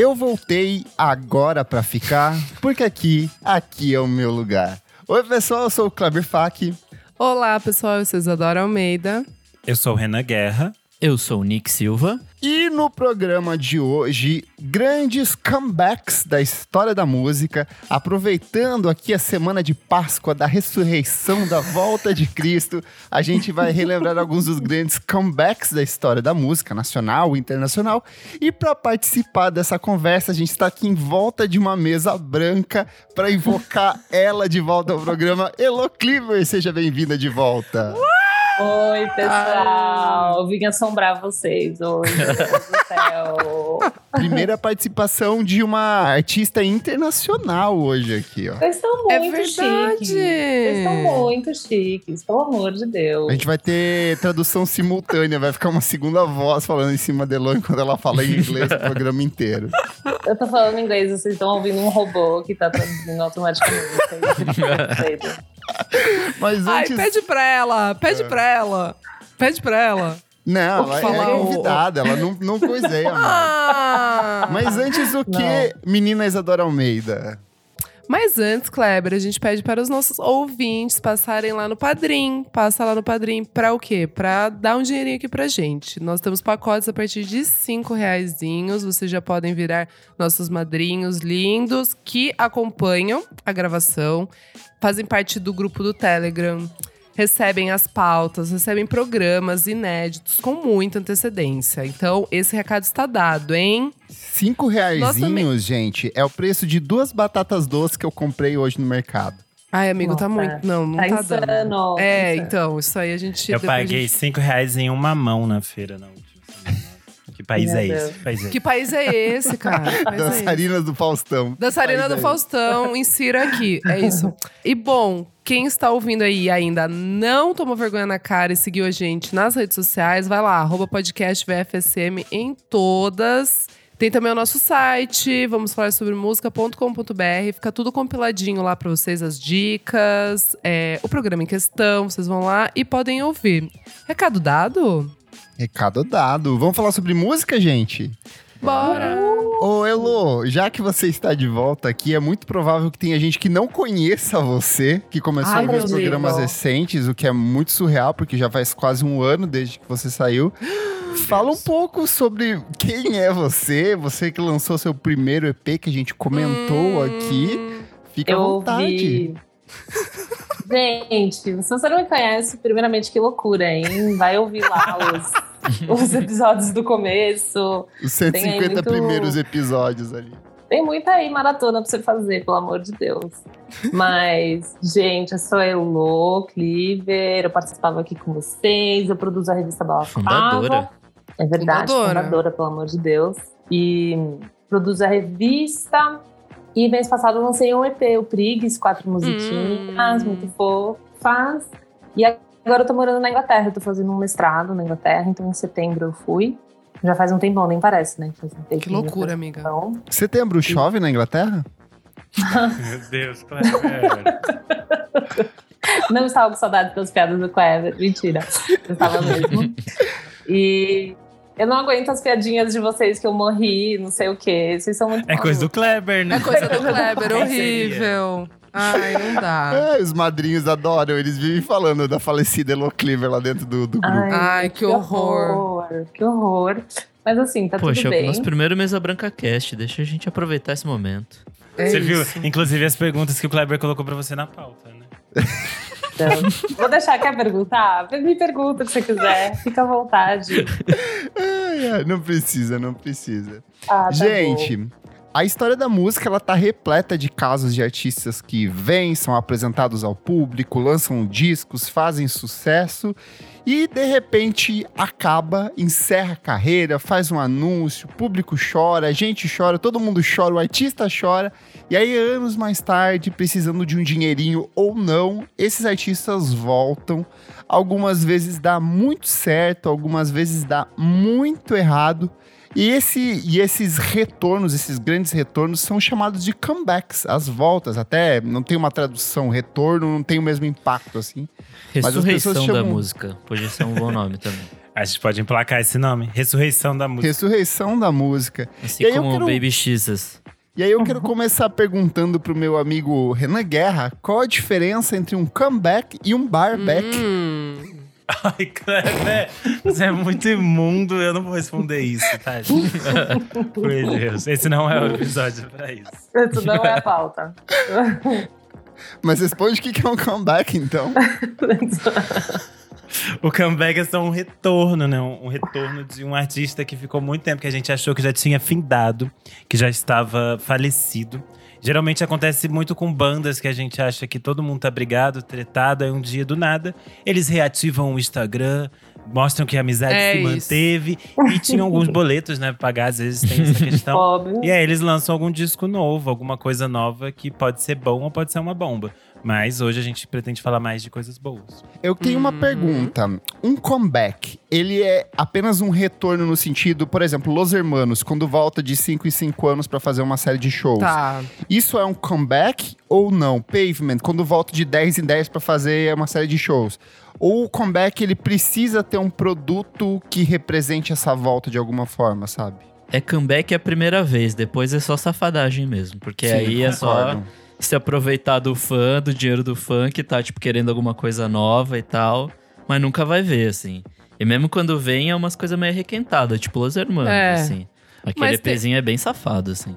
Eu voltei agora pra ficar, porque aqui, aqui é o meu lugar. Oi, pessoal, eu sou o Kleber Fak. Olá, pessoal, eu sou Isadora Almeida. Eu sou o Renan Guerra. Eu sou o Nick Silva. E no programa de hoje, grandes comebacks da história da música, aproveitando aqui a semana de Páscoa, da ressurreição, da volta de Cristo, a gente vai relembrar alguns dos grandes comebacks da história da música, nacional e internacional. E para participar dessa conversa, a gente está aqui em volta de uma mesa branca para invocar ela de volta ao programa. Elo Cleaver, seja bem-vinda de volta. Uh! Oi, pessoal. Vim assombrar vocês hoje. Meu Deus do céu. Primeira participação de uma artista internacional hoje aqui, ó. Vocês estão É muito verdade. chiques. Vocês estão muito chiques, pelo amor de Deus. A gente vai ter tradução simultânea, vai ficar uma segunda voz falando em cima da Elo enquanto ela fala em inglês o programa inteiro. Eu tô falando inglês, vocês estão ouvindo um robô que tá traduzindo automaticamente. É. Mas Ai, antes. pede pra ela, pede pra ela. Pede pra ela. Não, Vou ela falar é o- convidada, ela não, não coiseia. Ah! Mas antes o que, menina Isadora Almeida? Mas antes, Kleber, a gente pede para os nossos ouvintes passarem lá no Padrim. Passa lá no Padrim pra o quê? Pra dar um dinheirinho aqui pra gente. Nós temos pacotes a partir de cinco reaisinhos. Vocês já podem virar nossos madrinhos lindos que acompanham a gravação, fazem parte do grupo do Telegram, recebem as pautas, recebem programas inéditos com muita antecedência. Então, esse recado está dado, hein? Cinco reaisinhos, gente, é o preço de duas batatas doces que eu comprei hoje no mercado. Ai, amigo, tá Nossa, muito. Não, não Tá tá, insano. dando. tá É, insano. então, isso aí a gente. Eu paguei gente- 5 reais em uma mão na feira semana. Que país Meu é Deus. esse? Que país é Que país é esse, cara? País é esse? Do Faustão. Dançarina do é esse? Faustão, insira aqui. É isso. E bom, quem está ouvindo aí e ainda não tomou vergonha na cara e seguiu a gente nas redes sociais, vai lá, arroba podcast VFSM em todas. Tem também o nosso site, vamos falar sobre música.com.br. Fica tudo compiladinho lá pra vocês, as dicas, é, o programa em questão. Vocês vão lá e podem ouvir. Recado dado? Recado dado. Vamos falar sobre música, gente? Bora! Ô, Elo, já que você está de volta aqui, é muito provável que tenha gente que não conheça você, que começou Ai, a os programas Deus. recentes, o que é muito surreal, porque já faz quase um ano desde que você saiu. Fala um pouco sobre quem é você, você que lançou seu primeiro EP que a gente comentou Hum. aqui. Fica à vontade. vi. Gente, se você não me conhece, primeiramente, que loucura, hein? Vai ouvir lá os, os episódios do começo. Os Tem 150 aí muito- primeiros episódios ali. Tem muita aí maratona pra você fazer, pelo amor de Deus. Mas, gente, eu sou a Elo Cleaver, eu participava aqui com vocês, eu produzo a revista Bala Fundadora. É verdade, Fundadora. fundadora. pelo amor de Deus. E produzo a revista. E mês passado eu lancei um EP, o Prigs, quatro musiquinhas, Hum. muito fofas. E agora eu tô morando na Inglaterra, eu tô fazendo um mestrado na Inglaterra, então em setembro eu fui. Já faz um tempão, nem parece, né? Faz um Que tempinho loucura, amiga. Então, Setembro chove na Inglaterra? Meu Deus, Kleber. Não estava com saudade das piadas do Clever. Mentira. Eu estava mesmo. E eu não aguento as piadinhas de vocês que eu morri, não sei o quê. Vocês são muito É coisa do. Kleber, né? É coisa do Kleber, Quem horrível. Ai, não dá. É, os madrinhos adoram, eles vivem falando da falecida Elo Cleaver lá dentro do, do grupo. Ai, que horror. Que horror. Mas assim, tá Poxa, tudo é o bem. nosso primeiro Mesa Branca Cast. Deixa a gente aproveitar esse momento. É Você viu, isso. inclusive, as perguntas que o Kleber colocou pra você na pauta, né? Então, Vou deixar quer perguntar? Me pergunta o que você quiser. Fica à vontade. Ai, ai, não precisa, não precisa. Ah, tá Gente, a história da música ela tá repleta de casos de artistas que vêm, são apresentados ao público, lançam discos, fazem sucesso e de repente acaba, encerra a carreira, faz um anúncio, o público chora, a gente chora, todo mundo chora, o artista chora. E aí, anos mais tarde, precisando de um dinheirinho ou não, esses artistas voltam. Algumas vezes dá muito certo, algumas vezes dá muito errado. E, esse, e esses retornos, esses grandes retornos, são chamados de comebacks, as voltas. Até não tem uma tradução, retorno não tem o mesmo impacto assim. Mas as pessoas Ressurreição da chamam- música. Podia ser um bom nome também. A gente pode emplacar esse nome. Ressurreição da música. Ressurreição da música. Assim E aí eu como quero- Baby Jesus. E aí eu quero começar perguntando pro meu amigo Renan Guerra qual a diferença entre um comeback e um barback. Hum. Ai, Kleber, você é muito imundo, eu não vou responder isso, tá? gente? Por Deus, esse não é o episódio pra isso. Isso não é a pauta. Mas responde o que que é um comeback, então. O comeback é só um retorno, né? Um um retorno de um artista que ficou muito tempo que a gente achou que já tinha findado, que já estava falecido. Geralmente acontece muito com bandas que a gente acha que todo mundo tá brigado, tretado, aí um dia do nada eles reativam o Instagram, mostram que a amizade É se isso. manteve e tinham alguns boletos, né, pra pagar, às vezes tem essa questão. Óbvio. E aí eles lançam algum disco novo, alguma coisa nova que pode ser bom ou pode ser uma bomba. Mas hoje a gente pretende falar mais de coisas boas. Eu tenho uma Uhum. pergunta. Um comeback, ele é apenas um retorno no sentido, por exemplo, Los Hermanos, quando volta de 5 em 5 anos pra fazer uma série de shows. Tá. Isso é um comeback ou não? Pavement, quando volta de 10 em 10 pra fazer uma série de shows. Ou o comeback, ele precisa ter um produto que represente essa volta de alguma forma, sabe? É comeback a primeira vez, depois é só safadagem mesmo. Porque Sim, aí é só. Se aproveitar do fã, do dinheiro do fã, que tá, tipo, querendo alguma coisa nova e tal. Mas nunca vai ver, assim. E mesmo quando vem, é umas coisas meio requentadas, tipo Los Hermanos, É. assim. Aquele Mas tem- EPzinho é bem safado, assim.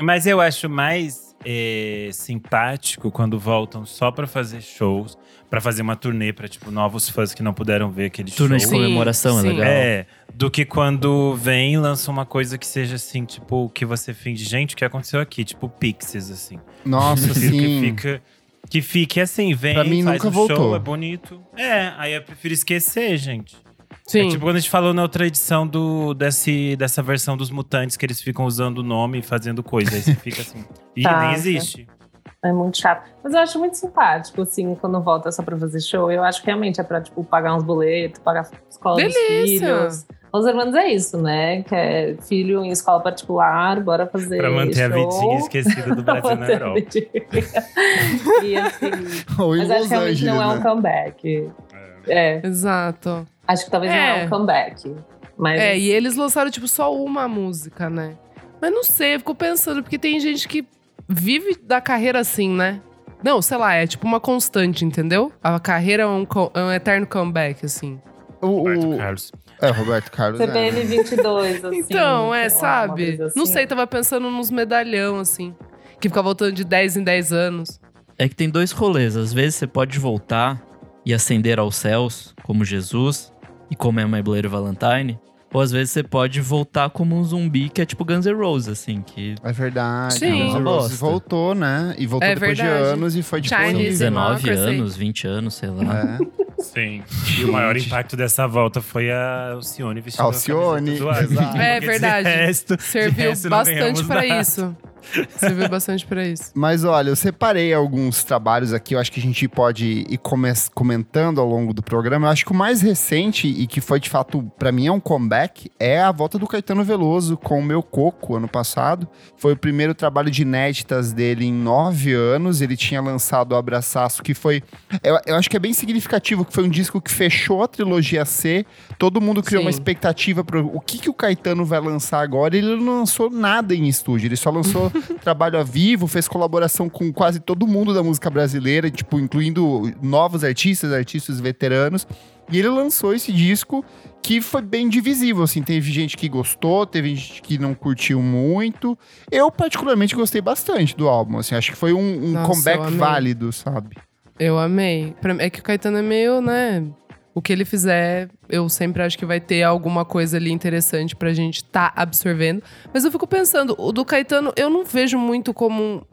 Mas eu acho mais é, simpático quando voltam só pra fazer shows, pra fazer uma turnê pra tipo novos fãs que não puderam ver aquele Turnê de show. Sim, comemoração é sim. legal. É, do que quando vem e lança uma coisa que seja assim, tipo, que você finge, gente, o que aconteceu aqui? Tipo, Pixies, assim. Nossa, Prefiro que sim. fica. Que fique assim, vem, Pra mim, faz nunca um voltou. show, é bonito. É, aí eu prefiro esquecer, gente. Sim. É tipo quando a gente falou na outra edição do, desse, dessa versão dos mutantes, que eles ficam usando o nome e fazendo coisa. Aí você fica assim. Ih, Tá, nem existe. É muito chato. Mas eu acho muito simpático, assim, quando volta só pra fazer show. Eu acho que realmente é pra, tipo, pagar uns boletos, pagar a escola Delícia! dos filhos. Os irmãos é isso, né? Que é filho em escola particular, bora fazer Pra manter a show. vidinha esquecida do Brasil na manter a Europa. e assim, Ou em mas acho que realmente Angeles, não é um né? comeback. É, Exato. acho que talvez não É. é um comeback. Mas É, e eles lançaram, tipo, só uma música, né? Mas não sei, eu fico pensando, porque tem gente que vive da carreira assim, né? Não, sei lá, é tipo uma constante, entendeu? A carreira é um, é um eterno comeback, assim. O, Roberto o- Carlos. É, Roberto Carlos. é. CPM 22, assim. Então, é, sabe? assim. Não sei, tava pensando nos medalhão, assim. Que fica voltando de 10 em 10 anos. É que tem dois rolês. Às vezes você pode voltar e ascender aos céus, como Jesus, e como é My Bloody Valentine. Ou às vezes você pode voltar como um zumbi, que é tipo Guns N' Roses, assim, que É verdade. Sim. Guns N' Uma Roses voltou, né? E voltou É depois de verdade. anos e foi tipo. Chinese são Easy 19 Democracy. anos, 20 anos, sei lá. É. Sim. E o maior impacto dessa volta foi a Alcione vestindo Alcione, a do exato. É de verdade. resto- de Serviu bastante nada. isso. Serviu bastante pra isso. Mas olha, eu separei alguns trabalhos aqui, eu acho que a gente pode ir come- comentando ao longo do programa. Eu acho que o mais recente e que foi de fato, pra mim, é um comeback, é a volta do Caetano Veloso com o Meu Coco ano passado. Foi o primeiro trabalho de inéditas dele em nove anos. Ele tinha lançado o Abraçaço, que foi. Eu, eu acho que é bem significativo, que foi um disco que fechou a trilogia C. Todo mundo criou Sim. uma expectativa para o que, que o Caetano vai lançar agora. Ele não lançou nada em estúdio, ele só lançou trabalho vivo, fez colaboração com quase todo mundo da música brasileira, tipo, incluindo novos artistas, artistas veteranos. E ele lançou esse disco que foi bem divisível, assim, teve gente que gostou, teve gente que não curtiu muito. Eu particularmente gostei bastante do álbum, assim, acho que foi um, um Nossa, comeback válido, sabe? Eu amei. É que o Caetano é meio, né? O que ele fizer, eu sempre acho que vai ter alguma coisa ali interessante pra gente tá absorvendo. Mas eu fico pensando, o do Caetano, eu não vejo muito como.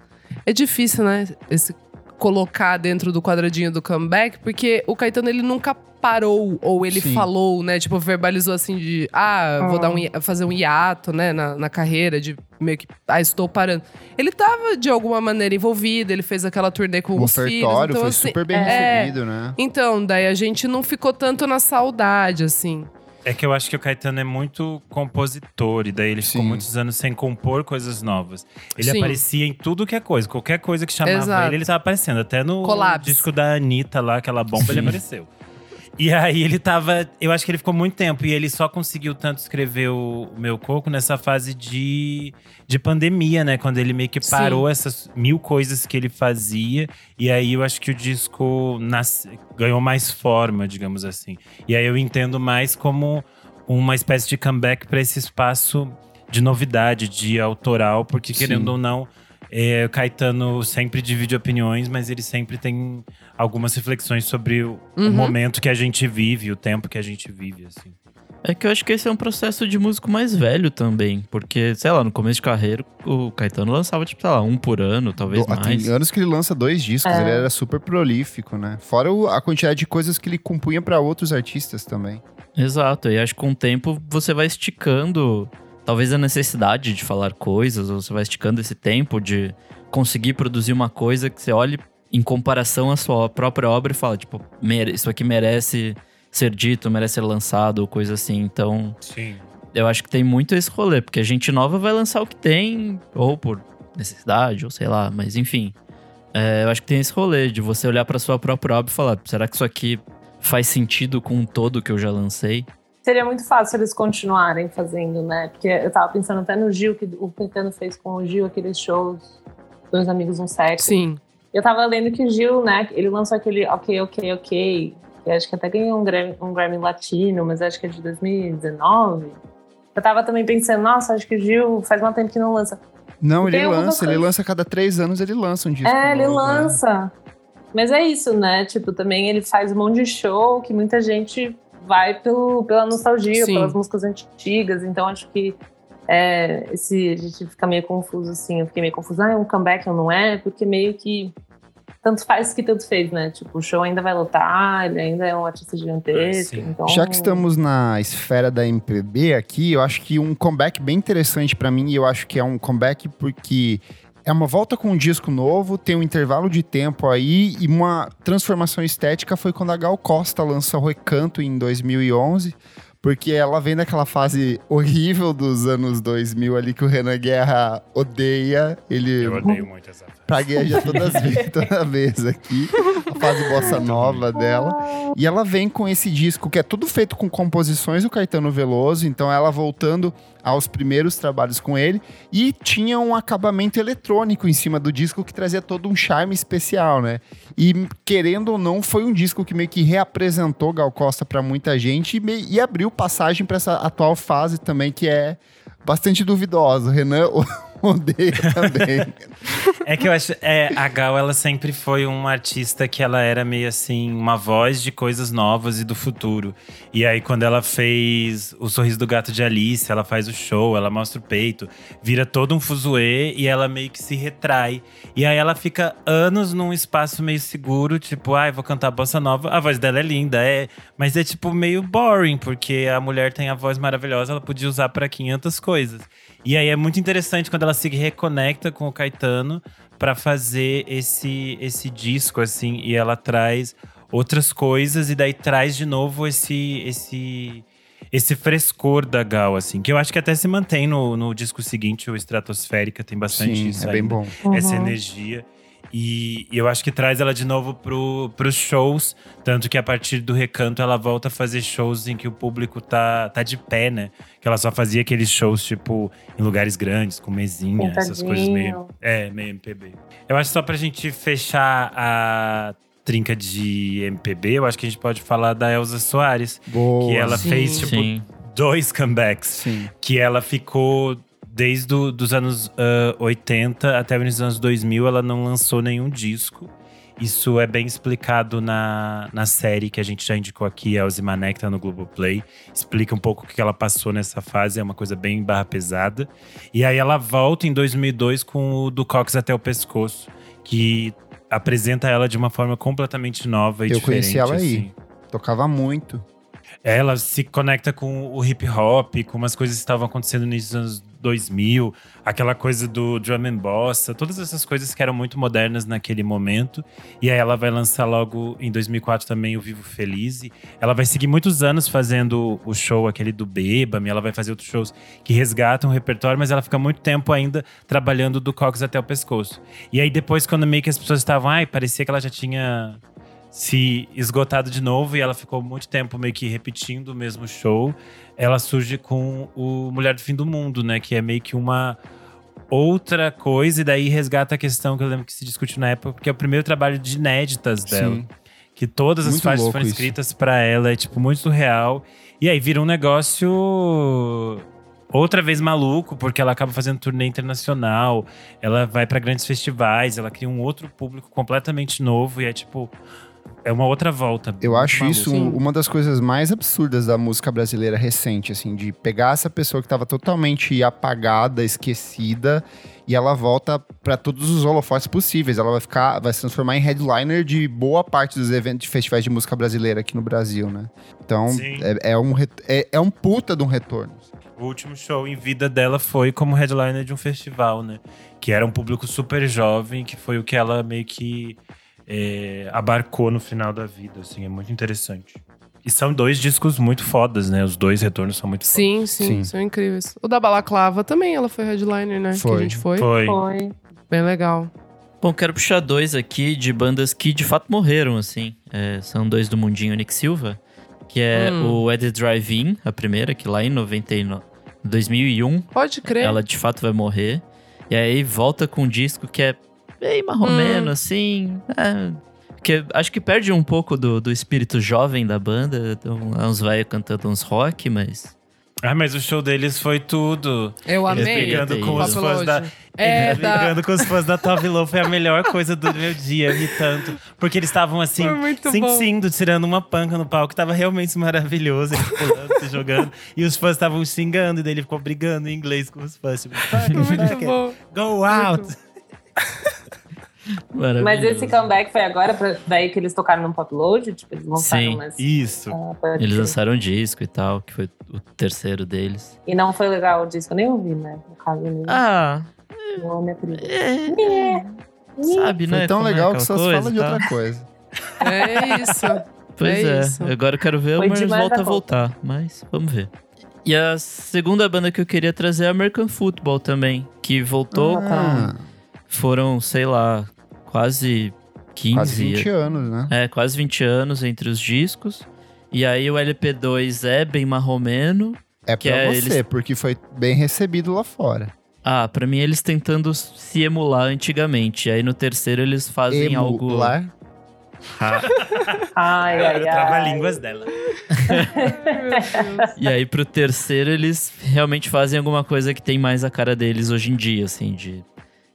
É difícil, né? Esse colocar dentro do quadradinho do comeback, porque o Caetano ele nunca parou ou ele Sim. falou, né? Tipo, verbalizou assim de, ah, vou dar um, hi- fazer um hiato, né, na, na carreira, de meio que, ah, estou parando. Ele tava de alguma maneira envolvido, ele fez aquela turnê com O os filhos. Então, foi assim, super bem é, recebido, né? então, daí a gente não ficou tanto na saudade, assim. É que eu acho que o Caetano é muito compositor, e daí ele ficou Sim. muitos anos sem compor coisas novas. Ele Sim. aparecia em tudo que é coisa, qualquer coisa que chamava Exato. ele, ele tava aparecendo. Até no Collabs. disco da Anitta lá, aquela bomba, ele apareceu. E aí ele tava. Eu acho que ele ficou muito tempo. E ele só conseguiu tanto escrever o, o Meu Coco nessa fase de, de pandemia, né? Quando ele meio que parou Sim. essas mil coisas que ele fazia. E aí eu acho que o disco nasce, ganhou mais forma, digamos assim. E aí eu entendo mais como uma espécie de comeback para esse espaço de novidade, de autoral, porque Sim. querendo ou não. É, o Caetano sempre divide opiniões, mas ele sempre tem algumas reflexões sobre o, o Uhum. momento que a gente vive, o tempo que a gente vive, assim. É que eu acho que esse é um processo de músico mais velho também. Porque, sei lá, no começo de carreira, o Caetano lançava, tipo, sei lá, um por ano, talvez Do- mais. Tem anos que ele lança dois discos, É. ele era super prolífico, né? Fora o- a quantidade de coisas que ele compunha pra outros artistas também. Exato, e acho que com o tempo você vai esticando, talvez a necessidade de falar coisas, ou você vai esticando esse tempo de conseguir produzir uma coisa que você olhe em comparação à sua própria obra e fala, tipo, "Mere- isso aqui merece ser dito, merece ser lançado, ou coisa assim. Então, Sim. eu acho que tem muito esse rolê, porque a gente nova vai lançar o que tem, ou por necessidade, ou sei lá, mas enfim. É, eu acho que tem esse rolê de você olhar pra sua própria obra e falar, será que isso aqui faz sentido com o todo que eu já lancei? Seria muito fácil eles continuarem fazendo, né? Porque eu tava pensando até no Gil, que o Caetano fez com o Gil aqueles shows, Dois Amigos, Um Sexo. Sim. Eu tava lendo que o Gil, né, ele lançou aquele Ok, Ok, Ok, que acho que até ganhou um Grammy, um Grammy Latino, mas acho que é de 2019. Eu tava também pensando, nossa, acho que o Gil faz um tempo que não lança. Não, ele algumas lança, ele lança a cada três anos, ele lança um disco. é, ele novo, né? lança. Mas é isso, né? Tipo, também ele faz um monte de show que muita gente vai pelo, pela nostalgia, Sim. pelas músicas antigas. Então acho que é, esse, a gente fica meio confuso, assim. Eu fiquei meio confuso, ah, é um comeback ou não é? Porque meio que tanto faz que tanto fez, né? Tipo, o show ainda vai lotar, ele ainda é um artista gigantesco. Sim. Então, Já que estamos na esfera da MPB aqui, eu acho que um comeback bem interessante pra mim, e eu acho que é um comeback porque é uma volta com um disco novo, tem um intervalo de tempo aí e uma transformação estética foi quando a Gal Costa lança o Recanto em 2011. Porque ela vem daquela fase horrível dos anos 2000 ali que o Renan Guerra odeia. Ele Eu odeio muito essa fase. Pragueja todas toda vez aqui. A fase bossa nova dela. E ela vem com esse disco que é tudo feito com composições do Caetano Veloso, então ela voltando aos primeiros trabalhos com ele e tinha um acabamento eletrônico em cima do disco que trazia todo um charme especial, né? E querendo ou não, foi um disco que meio que reapresentou Gal Costa pra muita gente e, me- e abriu passagem pra essa atual fase também que é bastante duvidosa. Renan odeia também. É que eu acho. É, a Gal, ela sempre foi uma artista que ela era meio assim, uma voz de coisas novas e do futuro. E aí, quando ela fez o Sorriso do Gato de Alice, ela faz o show, ela mostra o peito, vira todo um fuzuê e ela meio que se retrai. E aí ela fica anos num espaço meio seguro, tipo, ai, vou cantar bossa nova. A voz dela é linda, é. Mas é tipo meio boring, porque a mulher tem a voz maravilhosa, ela podia usar pra 500 coisas. E aí é muito interessante quando ela se reconecta com o Caetano pra fazer esse esse disco assim e ela traz outras coisas e daí traz de novo esse esse esse frescor da Gal assim, que eu acho que até se mantém no, no disco seguinte, o Estratosférica, tem bastante Sim, isso é bem ainda bom. essa Uhum. energia. E, e eu acho que traz ela de novo pro, pros shows. Tanto que a partir do recanto ela volta a fazer shows em que o público tá, tá de pé, né? Que ela só fazia aqueles shows, tipo, em lugares grandes, com mesinha, essas coisas meio. É, meio MPB. Eu acho que só pra gente fechar a trinca de MPB, eu acho que a gente pode falar da Elza Soares. Boa. Que ela Sim. fez, tipo, Sim. dois comebacks Sim. que ela ficou desde os anos ah, 80 até os anos 2000, ela não lançou nenhum disco. Isso é bem explicado na, na série que a gente já indicou aqui, a que tá no Globoplay. Explica um pouco o que ela passou nessa fase, é uma coisa bem barra pesada. E aí ela volta em 2002 com o Do Cox Até o Pescoço, que apresenta ela de uma forma completamente nova e Eu diferente. conheci ela aí. assim. Tocava muito. Ela se conecta com o hip hop, com umas coisas que estavam acontecendo nos anos 2000, aquela coisa do drum and bossa, todas essas coisas que eram muito modernas naquele momento. E aí ela vai lançar logo em 2004 também o Vivo Feliz. Ela vai seguir muitos anos fazendo o show aquele do Beba-me, ela vai fazer outros shows que resgatam o repertório, mas ela fica muito tempo ainda trabalhando do cox até o pescoço. E aí depois quando meio que as pessoas estavam, ai, parecia que ela já tinha se esgotado de novo e ela ficou muito tempo meio que repetindo o mesmo show. Ela surge com o Mulher do Fim do Mundo, né? Que é meio que uma outra coisa, e daí resgata a questão que eu lembro que se discutiu na época, porque é o primeiro trabalho de inéditas dela. Sim. Que todas as Muito faixas foram escritas pra ela, é tipo muito surreal. E aí vira um negócio outra vez maluco, porque ela acaba fazendo turnê internacional, ela vai pra grandes festivais, ela cria um outro público completamente novo e é tipo é uma outra volta. Eu acho maluco. isso Sim. uma das coisas mais absurdas da música brasileira recente, assim, de pegar essa pessoa que estava totalmente apagada, esquecida, e ela volta para todos os holofotes possíveis. Ela vai ficar, vai se transformar em headliner de boa parte dos eventos de festivais de música brasileira aqui no Brasil, né? Então, é, é um, é, é um puta de um retorno. O último show em vida dela foi como headliner de um festival, né? Que era um público super jovem, que foi o que ela meio que é, abarcou no final da vida, assim, é muito interessante. E são dois discos muito fodas, né? Os dois retornos são muito Sim, sim, Sim. são incríveis. O da Balaclava também, ela foi headliner, né? Que Foi. a gente foi. fodas. Foi. Foi. Bem legal. Bom, quero puxar dois aqui de bandas que de fato morreram, assim. É, são dois do mundinho Nick Silva, que é Hum. o Ed Drive-In, a primeira, que lá em 99, 2001 Pode crer. ela de fato vai morrer. E aí volta com um disco que é bem marromeno, Hum. assim. É, que acho que perde um pouco do, do espírito jovem da banda. Então, é uns velhos cantando uns rock, mas. Ah, mas o show deles foi tudo. Eu Eles amei. brigando Tem com os fãs da. É, eles da... brigando com os fãs da Tove Lo foi a melhor coisa do meu dia, ri tanto. Porque eles estavam assim, sim, tirando uma panca no palco, tava realmente maravilhoso, eles pulando, se jogando. E os fãs estavam xingando, e daí ele ficou brigando em inglês com os fãs. Tipo, fuck, Muito fuck go out! Mas esse comeback foi agora, pra, daí que eles tocaram no Popload? Tipo, eles lançaram Sim. umas... Isso. Pode Eles lançaram um disco e tal, que foi o terceiro deles. E não foi legal o disco, eu nem ouvi, né? No caso, nem Ah, não é minha trilha. é, sabe, Foi né? tão como é legal que aquela só se fala de outra coisa. É isso. Pois É é, isso. agora eu quero ver Foi o Mars volta a voltar, mas vamos ver. E a segunda banda que eu queria trazer é a American Football também, que voltou Ah, com. Foram, sei lá, quase 15. quase 20 anos, né? É, quase 20 anos entre os discos. E aí o LP2 é bem marromeno. É Que pra é você, eles- porque foi bem recebido lá fora. Ah, pra mim eles tentando se emular antigamente. Aí no terceiro eles fazem algo. Emular. Ah, Ai, ai, ai. Trava-línguas dela. E aí pro terceiro eles realmente fazem alguma coisa que tem mais a cara deles hoje em dia, assim, de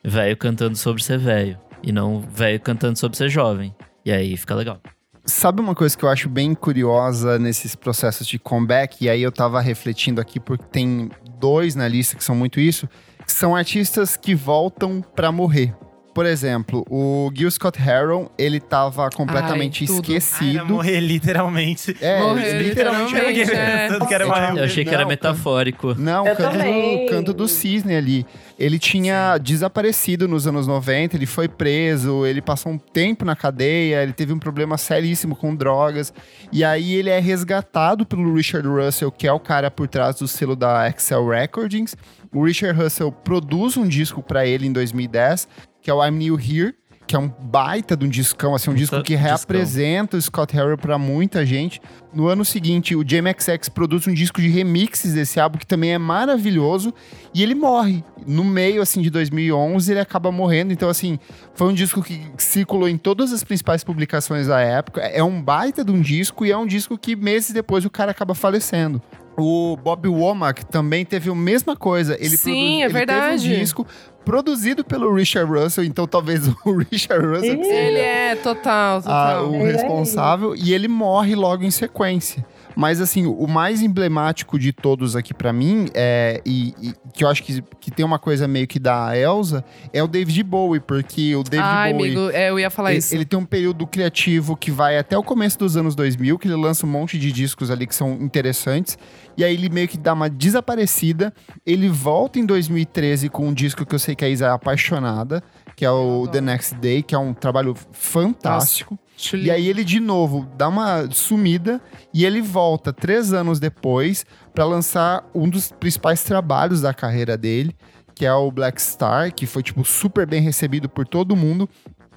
velho cantando sobre ser velho. E não velho cantando sobre ser jovem. E aí fica legal. Sabe uma coisa que eu acho bem curiosa nesses processos de comeback? E aí eu tava refletindo aqui, porque tem dois na lista que são muito isso, que são artistas que voltam pra morrer. Por exemplo, o Gil Scott Heron, ele tava completamente Ai, tudo. Esquecido. morrer literalmente. é, Morrer, literalmente. literalmente, é. tanto que era uma Não, Eu achei que era metafórico. Não, Eu canto do, canto do cisne ali. Ele tinha desaparecido nos anos 90, ele foi preso, ele passou um tempo na cadeia, ele teve um problema seríssimo com drogas. E aí ele é resgatado pelo Richard Russell, que é o cara por trás do selo da Excel Recordings. O Richard Russell produz um disco pra ele em 2010, que é o I'm New Here. Que é um baita de um discão, assim, um disco que reapresenta o Scott Harrell pra muita gente. No ano seguinte, o JMXX produz um disco de remixes desse álbum que também é maravilhoso e ele morre. No meio, assim, de 2011, ele acaba morrendo. Então, assim, foi um disco que circulou em todas as principais publicações da época. É um baita de um disco e é um disco que meses depois o cara acaba falecendo. O Bob Womack também teve a mesma coisa. Ele Sim, é ele verdade. Teve um disco produzido pelo Richard Russell, então talvez o Richard Russell que seja Ele é total, a- total. o Ele é responsável e ele morre logo em sequência. Mas assim, o mais emblemático de todos aqui pra mim é e, e que eu acho que, que tem uma coisa meio que da Elsa é o David Bowie, porque o David Ai, Bowie amigo, é, eu ia falar ele, isso. ele tem um período criativo que vai até o começo dos anos 2000, que ele lança um monte de discos ali que são interessantes. E aí ele meio que dá uma desaparecida. Ele volta em 2013 com um disco que eu sei que a Isa é apaixonada, que é o The Next Day, que é um trabalho fantástico. Acho E aí ele de novo dá uma sumida e ele volta três anos depois pra lançar um dos principais trabalhos da carreira dele, que é o Black Star, que foi tipo super bem recebido por todo mundo.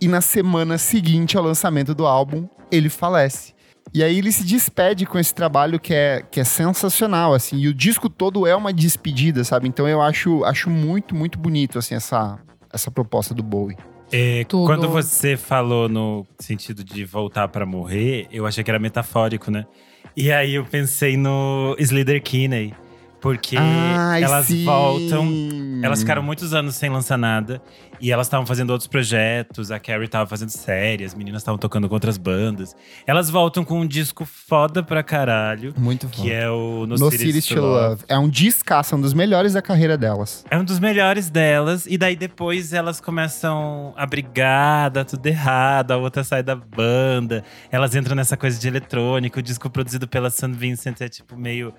E na semana seguinte ao lançamento do álbum, ele falece. E aí ele se despede com esse trabalho que é, que é sensacional, assim. E o disco todo é uma despedida, sabe? Então eu acho, acho muito, muito bonito, assim, essa, essa proposta do Bowie. É, quando você falou no sentido de voltar pra morrer, eu achei que era metafórico, né? E aí eu pensei no Slither Kinney. Porque Ai, elas sim. voltam. Elas ficaram muitos anos sem lançar nada. E elas estavam fazendo outros projetos. A Carrie tava fazendo série, as meninas estavam tocando com outras bandas. Elas voltam com um disco foda pra caralho. Muito Que é o No, No Cities to Love. É um descasso, um dos melhores da carreira delas. É um dos melhores delas. E daí depois elas começam a brigar, dá tudo errado. A outra sai da banda. Elas entram nessa coisa de eletrônica. O disco produzido pela St. Vincent é tipo meio.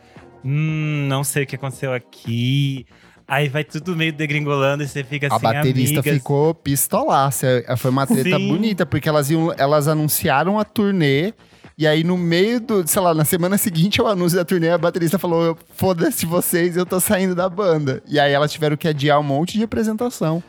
Hum, não sei o que aconteceu aqui. Aí vai tudo meio degringolando e você fica assim, a baterista amigas. ficou pistolaça. Foi uma treta Sim. bonita, porque elas, iam, elas anunciaram a turnê. E aí, no meio do, sei lá, na semana seguinte ao anúncio da turnê, a baterista falou: foda-se vocês, eu tô saindo da banda. E aí elas tiveram que adiar um monte de apresentação.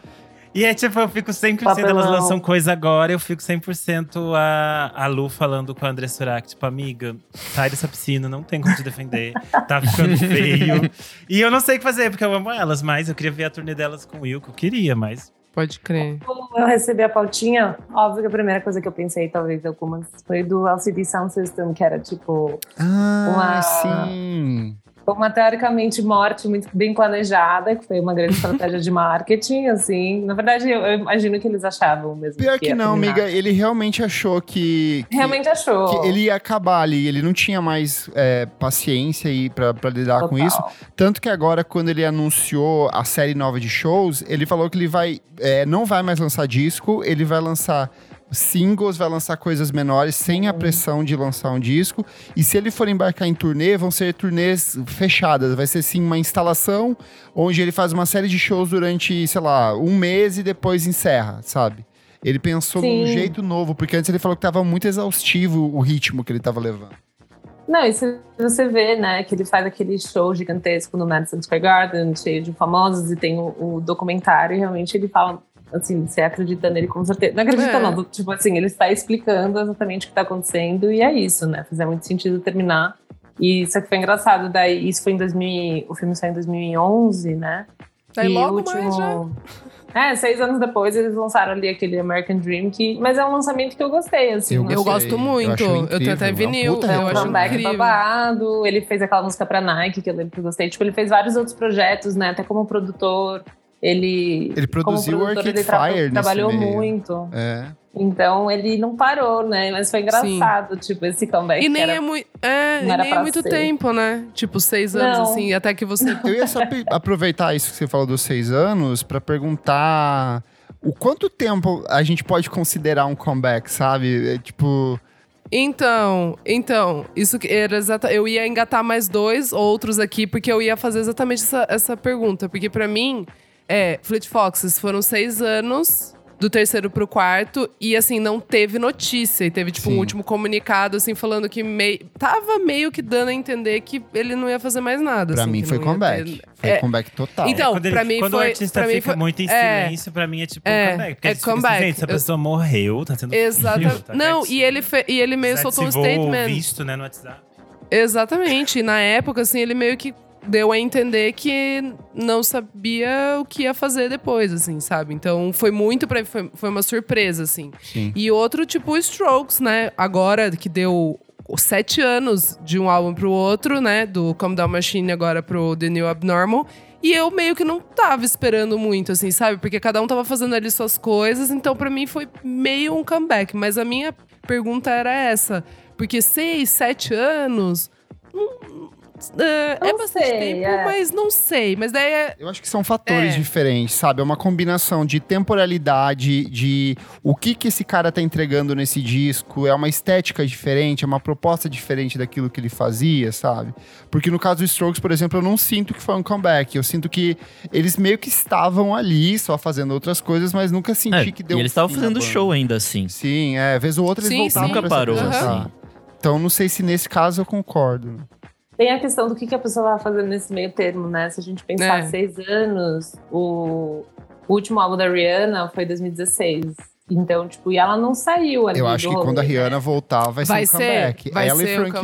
E é tipo, eu fico 100%, Papelão. elas lançam coisa agora, eu fico 100% a, a Lu falando com a André Surak, tipo, amiga, sai dessa piscina, não tem como te defender, tá ficando feio. E eu não sei o que fazer, porque eu amo elas, mas eu queria ver a turnê delas com o Will, que eu queria, mas… Pode crer. Quando eu recebi a pautinha, óbvio que a primeira coisa que eu pensei, talvez algumas, foi do LCD Sound System, que era tipo Ah, Uma- sim. Uma teoricamente morte muito bem planejada, que foi uma grande estratégia de marketing, assim. Na verdade, eu, eu imagino que eles achavam mesmo. Pior que ia não, terminar. amiga. Ele realmente achou que. que- Realmente achou. que ele ia acabar ali, ele não tinha mais é, paciência aí pra, pra lidar com Total. isso. Tanto que agora, quando ele anunciou a série nova de shows, ele falou que ele vai é, não vai mais lançar disco, ele vai lançar singles, vai lançar coisas menores, sem a pressão de lançar um disco. E se ele for embarcar em turnê, vão ser turnês fechadas. Vai ser sim uma instalação onde ele faz uma série de shows durante, sei lá, um mês e depois encerra, sabe? Ele pensou num Sim. jeito novo, porque antes ele falou que tava muito exaustivo o ritmo que ele tava levando. Não, e se você vê, né, que ele faz aquele show gigantesco no Madison Square Garden, cheio de famosos, e tem o, o documentário, e realmente ele fala, assim, você acredita nele com certeza. Não acredita É. não, tipo assim, ele está explicando exatamente o que está acontecendo, e é isso, né, fazia muito sentido terminar. E isso que foi engraçado, daí, isso foi em 2000, o filme saiu em 2011, né, Daí E logo o mais já. É, seis anos depois eles lançaram ali aquele American Dream, que, mas é um lançamento que eu gostei, assim. Eu né? Eu gosto muito. Eu acho Eu, incrível, tenho até é um vinil. puta É eu um acho comeback incrível. babado. Ele fez aquela música pra Nike, que eu lembro que eu gostei. Tipo, ele fez vários outros projetos, né? Até como produtor. Ele. Ele produziu Arcade ele tra- Fire nesse trabalhou meio. muito. É. Então ele não parou, né? Mas foi engraçado, tipo, esse comeback. E nem era- é, mui é, e nem é muito ser. tempo, né? Tipo, seis anos, Não. assim, até que você. Eu ia só aproveitar isso que você falou dos seis anos pra perguntar o quanto tempo a gente pode considerar um comeback, sabe? É, tipo, Então, então, isso que era exata. Eu ia engatar mais dois outros aqui, porque eu ia fazer exatamente essa, essa pergunta. Porque pra mim, é, Fleet Foxes foram seis anos do terceiro pro quarto, e assim, não teve notícia. E teve, tipo, Sim. um último comunicado, assim, falando que meio. Tava meio que dando a entender que ele não ia fazer mais nada. pra assim, mim que foi comeback. ter- Foi É, comeback total. Então, ele- pra mim quando foi- o artista pra mim fica foi- muito em é. silêncio, pra mim é tipo É, um comeback. Porque é a gente fica assim, comeback. gente, essa Eu- pessoa morreu, tá tendo Exata. filho, tá não, quietinho. e ele, fe- e ele meio soltou um statement. visto, né, no WhatsApp. Exatamente. E na época, assim, ele meio que deu a entender que não sabia o que ia fazer depois, assim, sabe? Então foi muito pra mim, foi, foi uma surpresa, assim. Sim. E outro, tipo, Strokes, né? Agora que deu sete anos de um álbum pro outro, né? Do Come Down Machine agora pro The New Abnormal. E eu meio que não tava esperando muito, assim, sabe? Porque cada um tava fazendo ali suas coisas, então pra mim foi meio um comeback. Mas a minha pergunta era essa. Porque seis, sete anos. É, é bastante sei, tempo, é. mas não sei. Mas daí é. Eu acho que são fatores É. diferentes, sabe? É uma combinação de temporalidade, de o que que esse cara tá entregando nesse disco, é uma estética diferente, é uma proposta diferente daquilo que ele fazia, sabe? Porque no caso do Strokes, por exemplo, eu não sinto que foi um comeback, eu sinto que eles meio que estavam ali, só fazendo outras coisas, mas nunca senti É, que deu e eles estavam fazendo show ainda assim. Sim, é, vez ou outra eles Sim, voltavam sim. pra Nunca parou, assim. Então não sei se nesse caso eu concordo. Né? Tem a questão do que, que a pessoa tava fazendo nesse meio termo, né? Se a gente pensar É. seis anos, o, último álbum da Rihanna foi 2016. Então, tipo, e ela não saiu ali Eu acho do que rolê, quando a né? Rihanna voltar, vai, Vai ser um ser, comeback. vai ela ser e Frank Ocean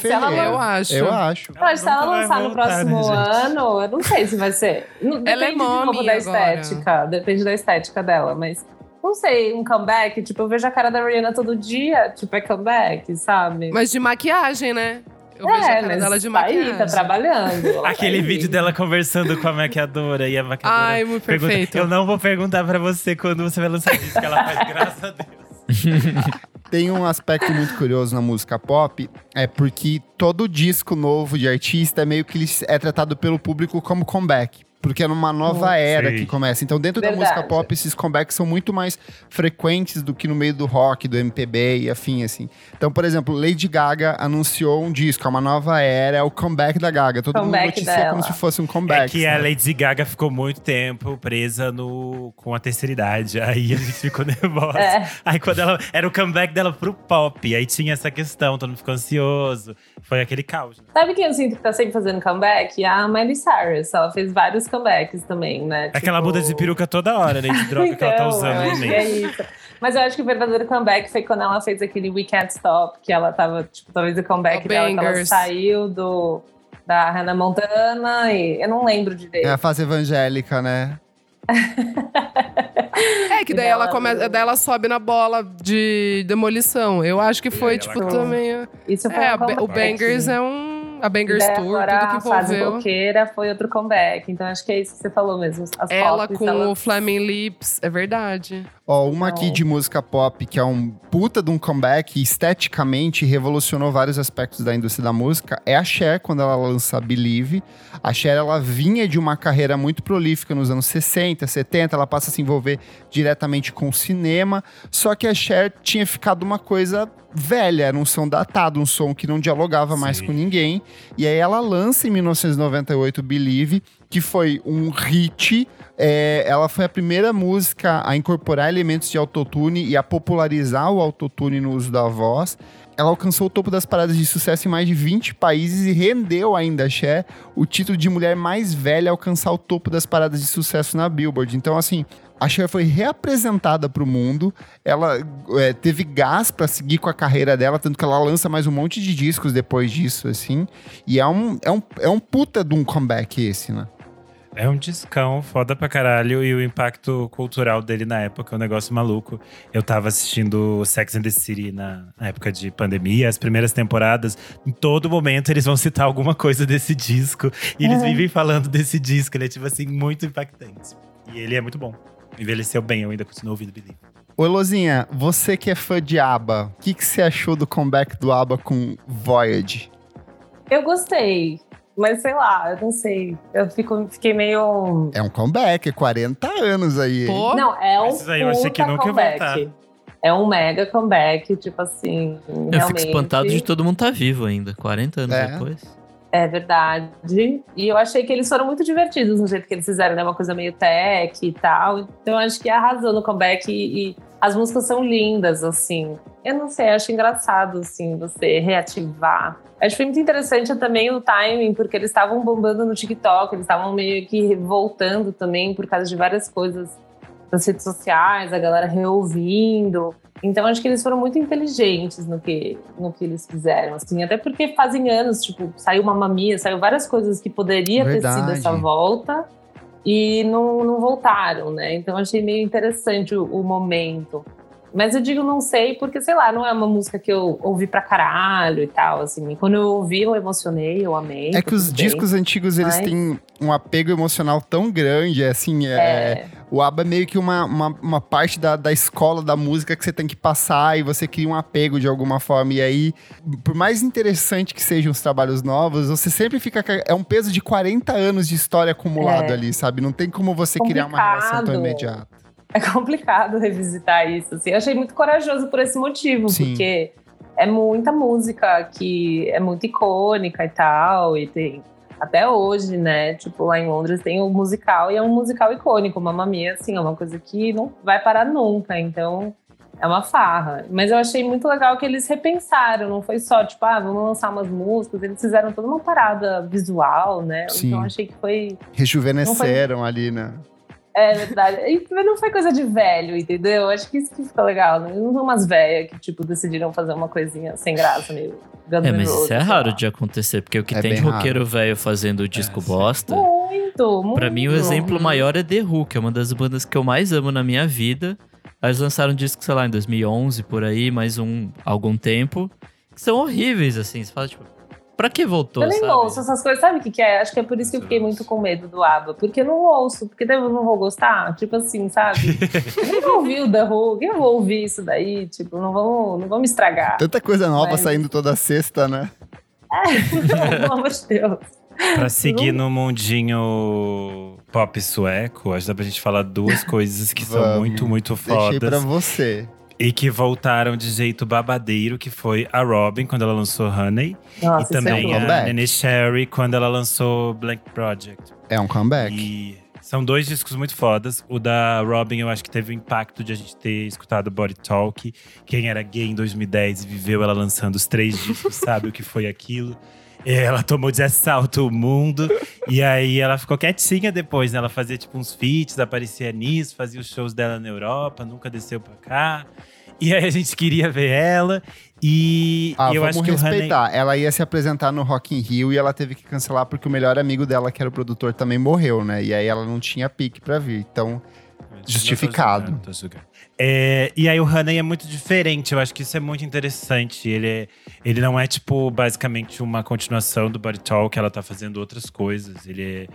e ela-. Eu acho. Eu acho. Mas se ela vai lançar no voltar, próximo né, ano, eu não sei se vai ser. Não- Ela é Depende mommy da agora. estética. Depende da estética dela, mas. Não sei, um comeback, tipo, eu vejo a cara da Rihanna todo dia, tipo, é comeback, sabe? Mas de maquiagem, né? Eu vejo a é, cara mas dela de tá maquiagem. aí, tá trabalhando. tá Aquele aí. vídeo dela conversando com a maquiadora e a maquiadora. Ai, muito pergunta, perfeito. Eu não vou perguntar pra você quando você vai lançar disco, que ela faz, graças a Deus. Tem um aspecto muito curioso na música pop, é porque todo disco novo de artista é meio que ele é tratado pelo público como comeback. Porque é numa nova era Sei. que começa. Então, dentro da Verdade. música pop, esses comebacks são muito mais frequentes do que no meio do rock, do MPB e afim, assim. Então, por exemplo, Lady Gaga anunciou um disco, é uma nova era, é o comeback da Gaga. Todo mundo Comeback noticia dela. como se fosse um É comeback. que a sabe? Lady Gaga ficou muito tempo presa no, com a terceira idade. Aí a gente ficou nervosa. É. Aí quando ela. Era o comeback dela pro pop. Aí tinha essa questão, todo mundo ficou ansioso. Foi aquele caos. né? Sabe quem eu sinto que tá sempre fazendo comeback? A Miley Cyrus. Ela fez vários comebacks também, né? Aquela Tipo- muda de peruca toda hora, né? De droga que ela tá Então, usando eu no acho que meio. é isso. Mas eu acho que o verdadeiro comeback foi quando ela fez aquele We Can't Stop, que ela tava, tipo, talvez o comeback O dela, que ela Bangers. saiu do, da Hannah Montana e eu não lembro direito. É a fase evangélica, né? É, que daí ela, começa, daí ela sobe na bola de demolição. Eu acho que foi, ela tipo, também. Isso foi É, um o. Bangers é um. A Bangers Daí Tour, tudo que a fase envolveu. roqueira foi outro comeback. Então acho que é isso que você falou mesmo. As Ela pops, com elas- o Flaming Lips, é verdade. Ó, uma aqui de música pop, que é um puta de um comeback, esteticamente revolucionou vários aspectos da indústria da música, é a Cher, quando ela lança Believe. A Cher, ela vinha de uma carreira muito prolífica nos anos 60, 70, ela passa a se envolver diretamente com o cinema, só que a Cher tinha ficado uma coisa velha, era um som datado, um som que não dialogava mais Sim. com ninguém. E aí ela lança em 1998 Believe, que foi um hit é, ela foi a primeira música a incorporar elementos de autotune e a popularizar o autotune no uso da voz. Ela alcançou o topo das paradas de sucesso em mais de 20 países e rendeu ainda a Cher o título de mulher mais velha a alcançar o topo das paradas de sucesso na Billboard. Então, assim, a Cher foi reapresentada para o mundo. Ela é, teve gás para seguir com a carreira dela, tanto que ela lança mais um monte de discos depois disso, assim. E é um, é um, é um puta de um comeback esse, né? É um discão foda pra caralho e o impacto cultural dele na época é um negócio maluco. Eu tava assistindo Sex and the City na, na época de pandemia, as primeiras temporadas. Em todo momento eles vão citar alguma coisa desse disco. E eles Uhum. vivem falando desse disco. Ele é, tipo assim, muito impactante. E ele é muito bom. Envelheceu bem, eu ainda continuo ouvindo Believe. Ô, Lozinha, você que é fã de ABBA, o que, que você achou do comeback do ABBA com Voyage? Eu gostei. Mas sei lá, eu não sei. Eu fico, fiquei meio. É um comeback, é 40 anos aí. Pô, Não, é um Esses aí eu achei que puta nunca ia comeback. voltar. É um mega comeback, tipo assim. Eu fico realmente. espantado de todo mundo tá vivo ainda, 40 anos É. depois. É verdade. E eu achei que eles foram muito divertidos no jeito que eles fizeram, né? Uma coisa meio tech e tal. Então eu acho que arrasou no comeback e, e as músicas são lindas, assim. Eu não sei, eu acho engraçado, assim, você reativar. Acho que foi muito interessante também o timing, porque eles estavam bombando no TikTok, eles estavam meio que voltando também por causa de várias coisas das redes sociais, a galera reouvindo. Então acho que eles foram muito inteligentes no que, no que eles fizeram, assim, até porque fazem anos, tipo, saiu uma mamia, saiu várias coisas que poderia ter sido Verdade. essa volta e não, não voltaram, né? Então achei meio interessante o, o momento. Mas eu digo não sei porque, sei lá, não é uma música que eu ouvi pra caralho e tal, assim. Quando eu ouvi, eu emocionei, eu amei. É que os bem. discos antigos, eles Mas- têm um apego emocional tão grande, assim, é, É, o ABBA é meio que uma, uma, uma parte da, da escola da música que você tem que passar e você cria um apego de alguma forma. E aí, por mais interessante que sejam os trabalhos novos, você sempre fica. É um peso de 40 anos de história acumulado É. ali, sabe? Não tem como você criar uma relação tão Complicado. imediata. É complicado revisitar isso. Assim. Eu achei muito corajoso por esse motivo, Sim. porque é muita música que é muito icônica e tal, e tem até hoje, né? Tipo, lá em Londres tem o musical e é um musical icônico. Mamma Mia, assim, é uma coisa que não vai parar nunca. Então, é uma farra. Mas eu achei muito legal que eles repensaram. Não foi só, tipo, ah, vamos lançar umas músicas. Eles fizeram toda uma parada visual, né? Sim. Então, achei que foi Rejuvenesceram ali, né? É verdade. E não foi coisa de velho, entendeu? Acho que isso que ficou legal. Né? Não são umas velhas que, tipo, decidiram fazer uma coisinha sem graça, meio. É, mas isso é raro de acontecer, porque o que É tem de roqueiro velho fazendo disco sim. bosta. Muito, muito. Pra mim, o exemplo maior é The Who, que é uma das bandas que eu mais amo na minha vida. Aí Eles lançaram um disco, sei lá, em 2011, por aí, mais um algum tempo. Que são horríveis, assim. Você fala, tipo, pra que voltou, Eu nem sabe? ouço essas coisas, sabe o que, que é? Acho que é por isso que eu fiquei muito com medo do ABBA. Porque eu não ouço, porque daí eu não vou gostar. Tipo assim, sabe? Eu nem vou ouvir o The Who, quem eu vou ouvir isso daí? Tipo, não vamos, não vamos estragar. Tanta coisa nova Mas- saindo toda sexta, né? Pelo amor de Deus. Pra seguir no mundinho pop sueco, acho que dá pra gente falar duas coisas que são muito, muito Deixei pra fodas. você. E que voltaram de jeito babadeiro, que foi a Robin, quando ela lançou Honey. Nossa, e é também tudo. a comeback. Nene Sherry, quando ela lançou Blank Project. É um comeback. E são dois discos muito fodas. O da Robin, eu acho que teve o impacto de a gente ter escutado Body Talk. Quem era gay em 2010 e viveu ela lançando os três discos, sabe o que foi aquilo. É, Ela tomou de assalto o mundo. e aí ela ficou quietinha depois, né? Ela fazia tipo uns feats, aparecia nisso, fazia os shows dela na Europa, nunca desceu pra cá. E aí a gente queria ver ela. E, Ah, eu vamos acho que o Honey. respeitar. Ela ia se apresentar no Rock in Rio e ela teve que cancelar porque o melhor amigo dela, que era o produtor, também morreu, né? E aí ela não tinha pique pra vir. Então, Justificado. Não tô julgando, tô julgando. É, e aí o Honey é muito diferente, eu acho que isso é muito interessante. Ele, é- ele não é, tipo, basicamente uma continuação do Body Talk, ela tá fazendo outras coisas. Ele, é-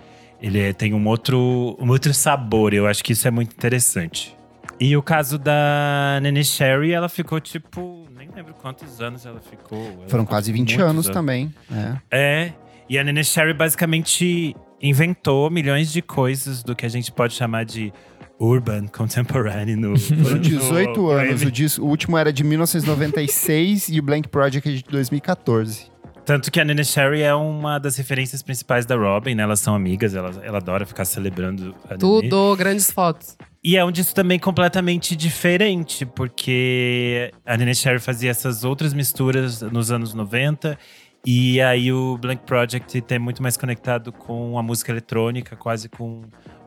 ele é- tem um outro, um outro sabor, eu acho que isso é muito interessante. E o caso da Nene Sherry, ela ficou, tipo, nem lembro quantos anos ela ficou. Ela foram quase tipo, 20 muitos anos também. É. é, e a Nene Sherry basicamente inventou milhões de coisas do que a gente pode chamar de urban contemporary no. Foram no 18 anos. Grammy. O, dis- o último era de 1996 e o Blank Project é de 2014. Tanto que a Nene Sherry é uma das referências principais da Robin, né? Elas são amigas, ela, ela adora ficar celebrando a Nene. Tudo, grandes fotos. E é um disco também completamente diferente, porque a Nene Sherry fazia essas outras misturas nos anos 90. E aí o Blank Project tem muito mais conectado com a música eletrônica, quase com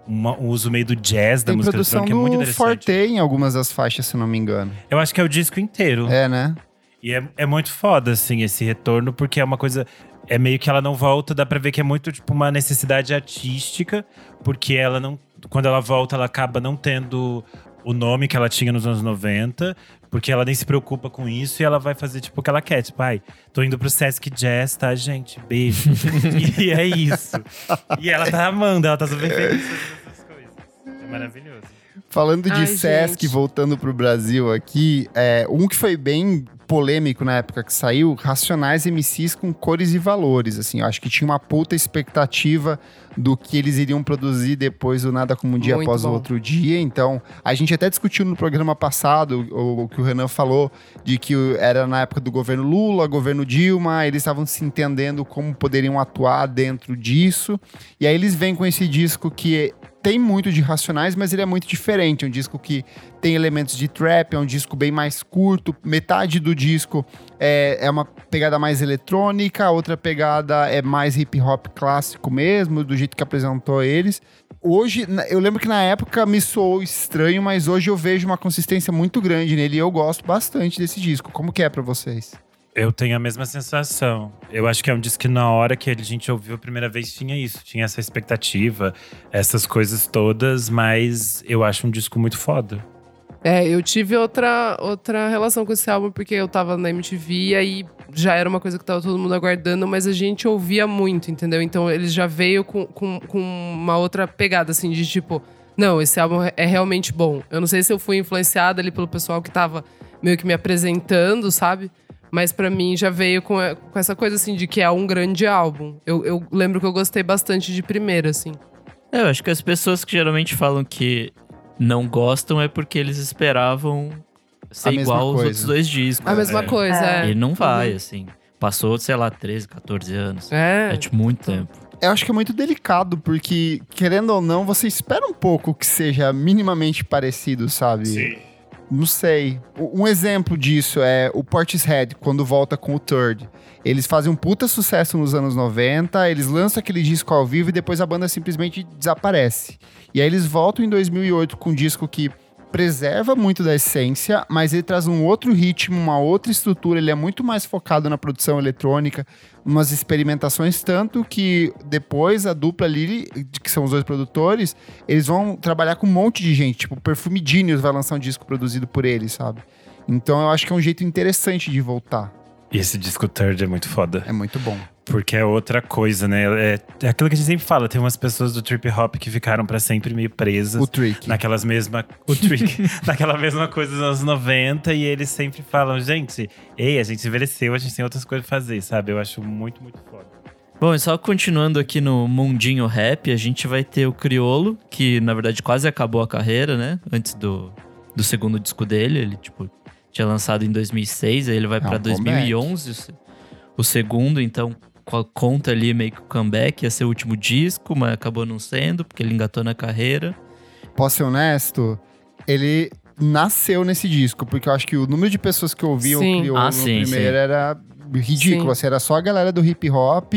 uma- um uso meio do jazz da Tem música eletrônica, é muito interessante. Forte em algumas das faixas, se não me engano. Eu acho que é o disco inteiro. É, né? E é, é muito foda, assim, esse retorno, porque é uma coisa. É meio que ela não volta, dá pra ver que é muito, tipo, uma necessidade artística, porque ela não. Quando ela volta, ela acaba não tendo o nome que ela tinha nos anos 90, porque ela nem se preocupa com isso e ela vai fazer, tipo, o que ela quer. Tipo, ai, tô indo pro Sesc Jazz, tá, gente? Beijo. e é isso. E ela tá amando, ela tá super feliz fazendo essas coisas. É maravilhoso. Falando de Ai, Sesc, gente. voltando pro Brasil aqui, é, um que foi bem polêmico na época que saiu, Racionais MCs com cores e valores, assim, eu acho que tinha uma puta expectativa do que eles iriam produzir depois do Nada Como Um Dia Muito Após o bom. Outro Dia, então, a gente até discutiu no programa passado, o, o que o Renan falou, de que o- era na época do governo Lula, governo Dilma, eles estavam se entendendo como poderiam atuar dentro disso, e aí eles vêm com esse disco que tem muito de Racionais, mas ele é muito diferente. É um disco que tem elementos de trap, é um disco bem mais curto. Metade do disco é, é uma pegada mais eletrônica, a outra pegada é mais hip hop clássico mesmo, do jeito que apresentou eles. Hoje, eu lembro que na época me soou estranho, mas hoje eu vejo uma consistência muito grande nele e eu gosto bastante desse disco. Como que é pra vocês? Eu tenho a mesma sensação. Eu acho que é um disco que na hora que a gente ouviu a primeira vez tinha isso, tinha essa expectativa, essas coisas todas, mas eu acho um disco muito foda. É, eu tive outra, outra relação com esse álbum, porque eu tava na MTV e aí já era uma coisa que tava todo mundo aguardando, mas a gente ouvia muito, entendeu? Então ele já veio com, com, com uma outra pegada, assim, de tipo, não, esse álbum é realmente bom. Eu não sei se eu fui influenciada ali pelo pessoal que tava meio que me apresentando, sabe? Mas pra mim já veio com, com essa coisa, assim, de que é um grande álbum. Eu, eu lembro que eu gostei bastante de primeira, assim. É, eu acho que as pessoas que geralmente falam que não gostam é porque eles esperavam ser igual aos outros dois discos. A mesma É. coisa, é. E não vai, Uhum. assim. Passou, sei lá, 13, 14 anos. É. É, tipo, muito tempo. Eu acho que é muito delicado, porque, querendo ou não, você espera um pouco que seja minimamente parecido, sabe? Não sei. Um exemplo disso é o Portishead, quando volta com o Third. Eles fazem um puta sucesso nos anos 90, eles lançam aquele disco ao vivo e depois a banda simplesmente desaparece. E aí eles voltam em 2008 com um disco que preserva muito da essência, mas ele traz um outro ritmo, uma outra estrutura, ele é muito mais focado na produção eletrônica, umas experimentações, tanto que depois a dupla ali, que são os dois produtores, eles vão trabalhar com um monte de gente, tipo, o Perfume Genius vai lançar um disco produzido por eles, sabe? Então eu acho que é um jeito interessante de voltar. E esse disco Third é muito foda. É muito bom. Porque é outra coisa, né? É, é aquilo que a gente sempre fala. Tem umas pessoas do trip hop que ficaram pra sempre meio presas. O Trick. Naquelas mesma. O trick. naquela mesma coisa dos anos 90. E eles sempre falam, gente, ei, a gente envelheceu, a gente tem outras coisas pra fazer, sabe? Eu acho muito, muito foda. Bom, e só continuando aqui no mundinho rap, a gente vai ter o Criolo, que na verdade quase acabou a carreira, né? Antes do, do segundo disco dele. Ele, tipo, tinha lançado em 2006, aí ele vai É pra um 2011, o se- o segundo, então conta ali meio que o comeback, ia ser o último disco, mas acabou não sendo, porque ele engatou na carreira. Posso ser honesto? Ele nasceu nesse disco, porque eu acho que o número de pessoas que ouviam Sim. o Criolo Ah, no sim, primeiro sim. era ridículo. Sim. Assim, era só a galera do hip hop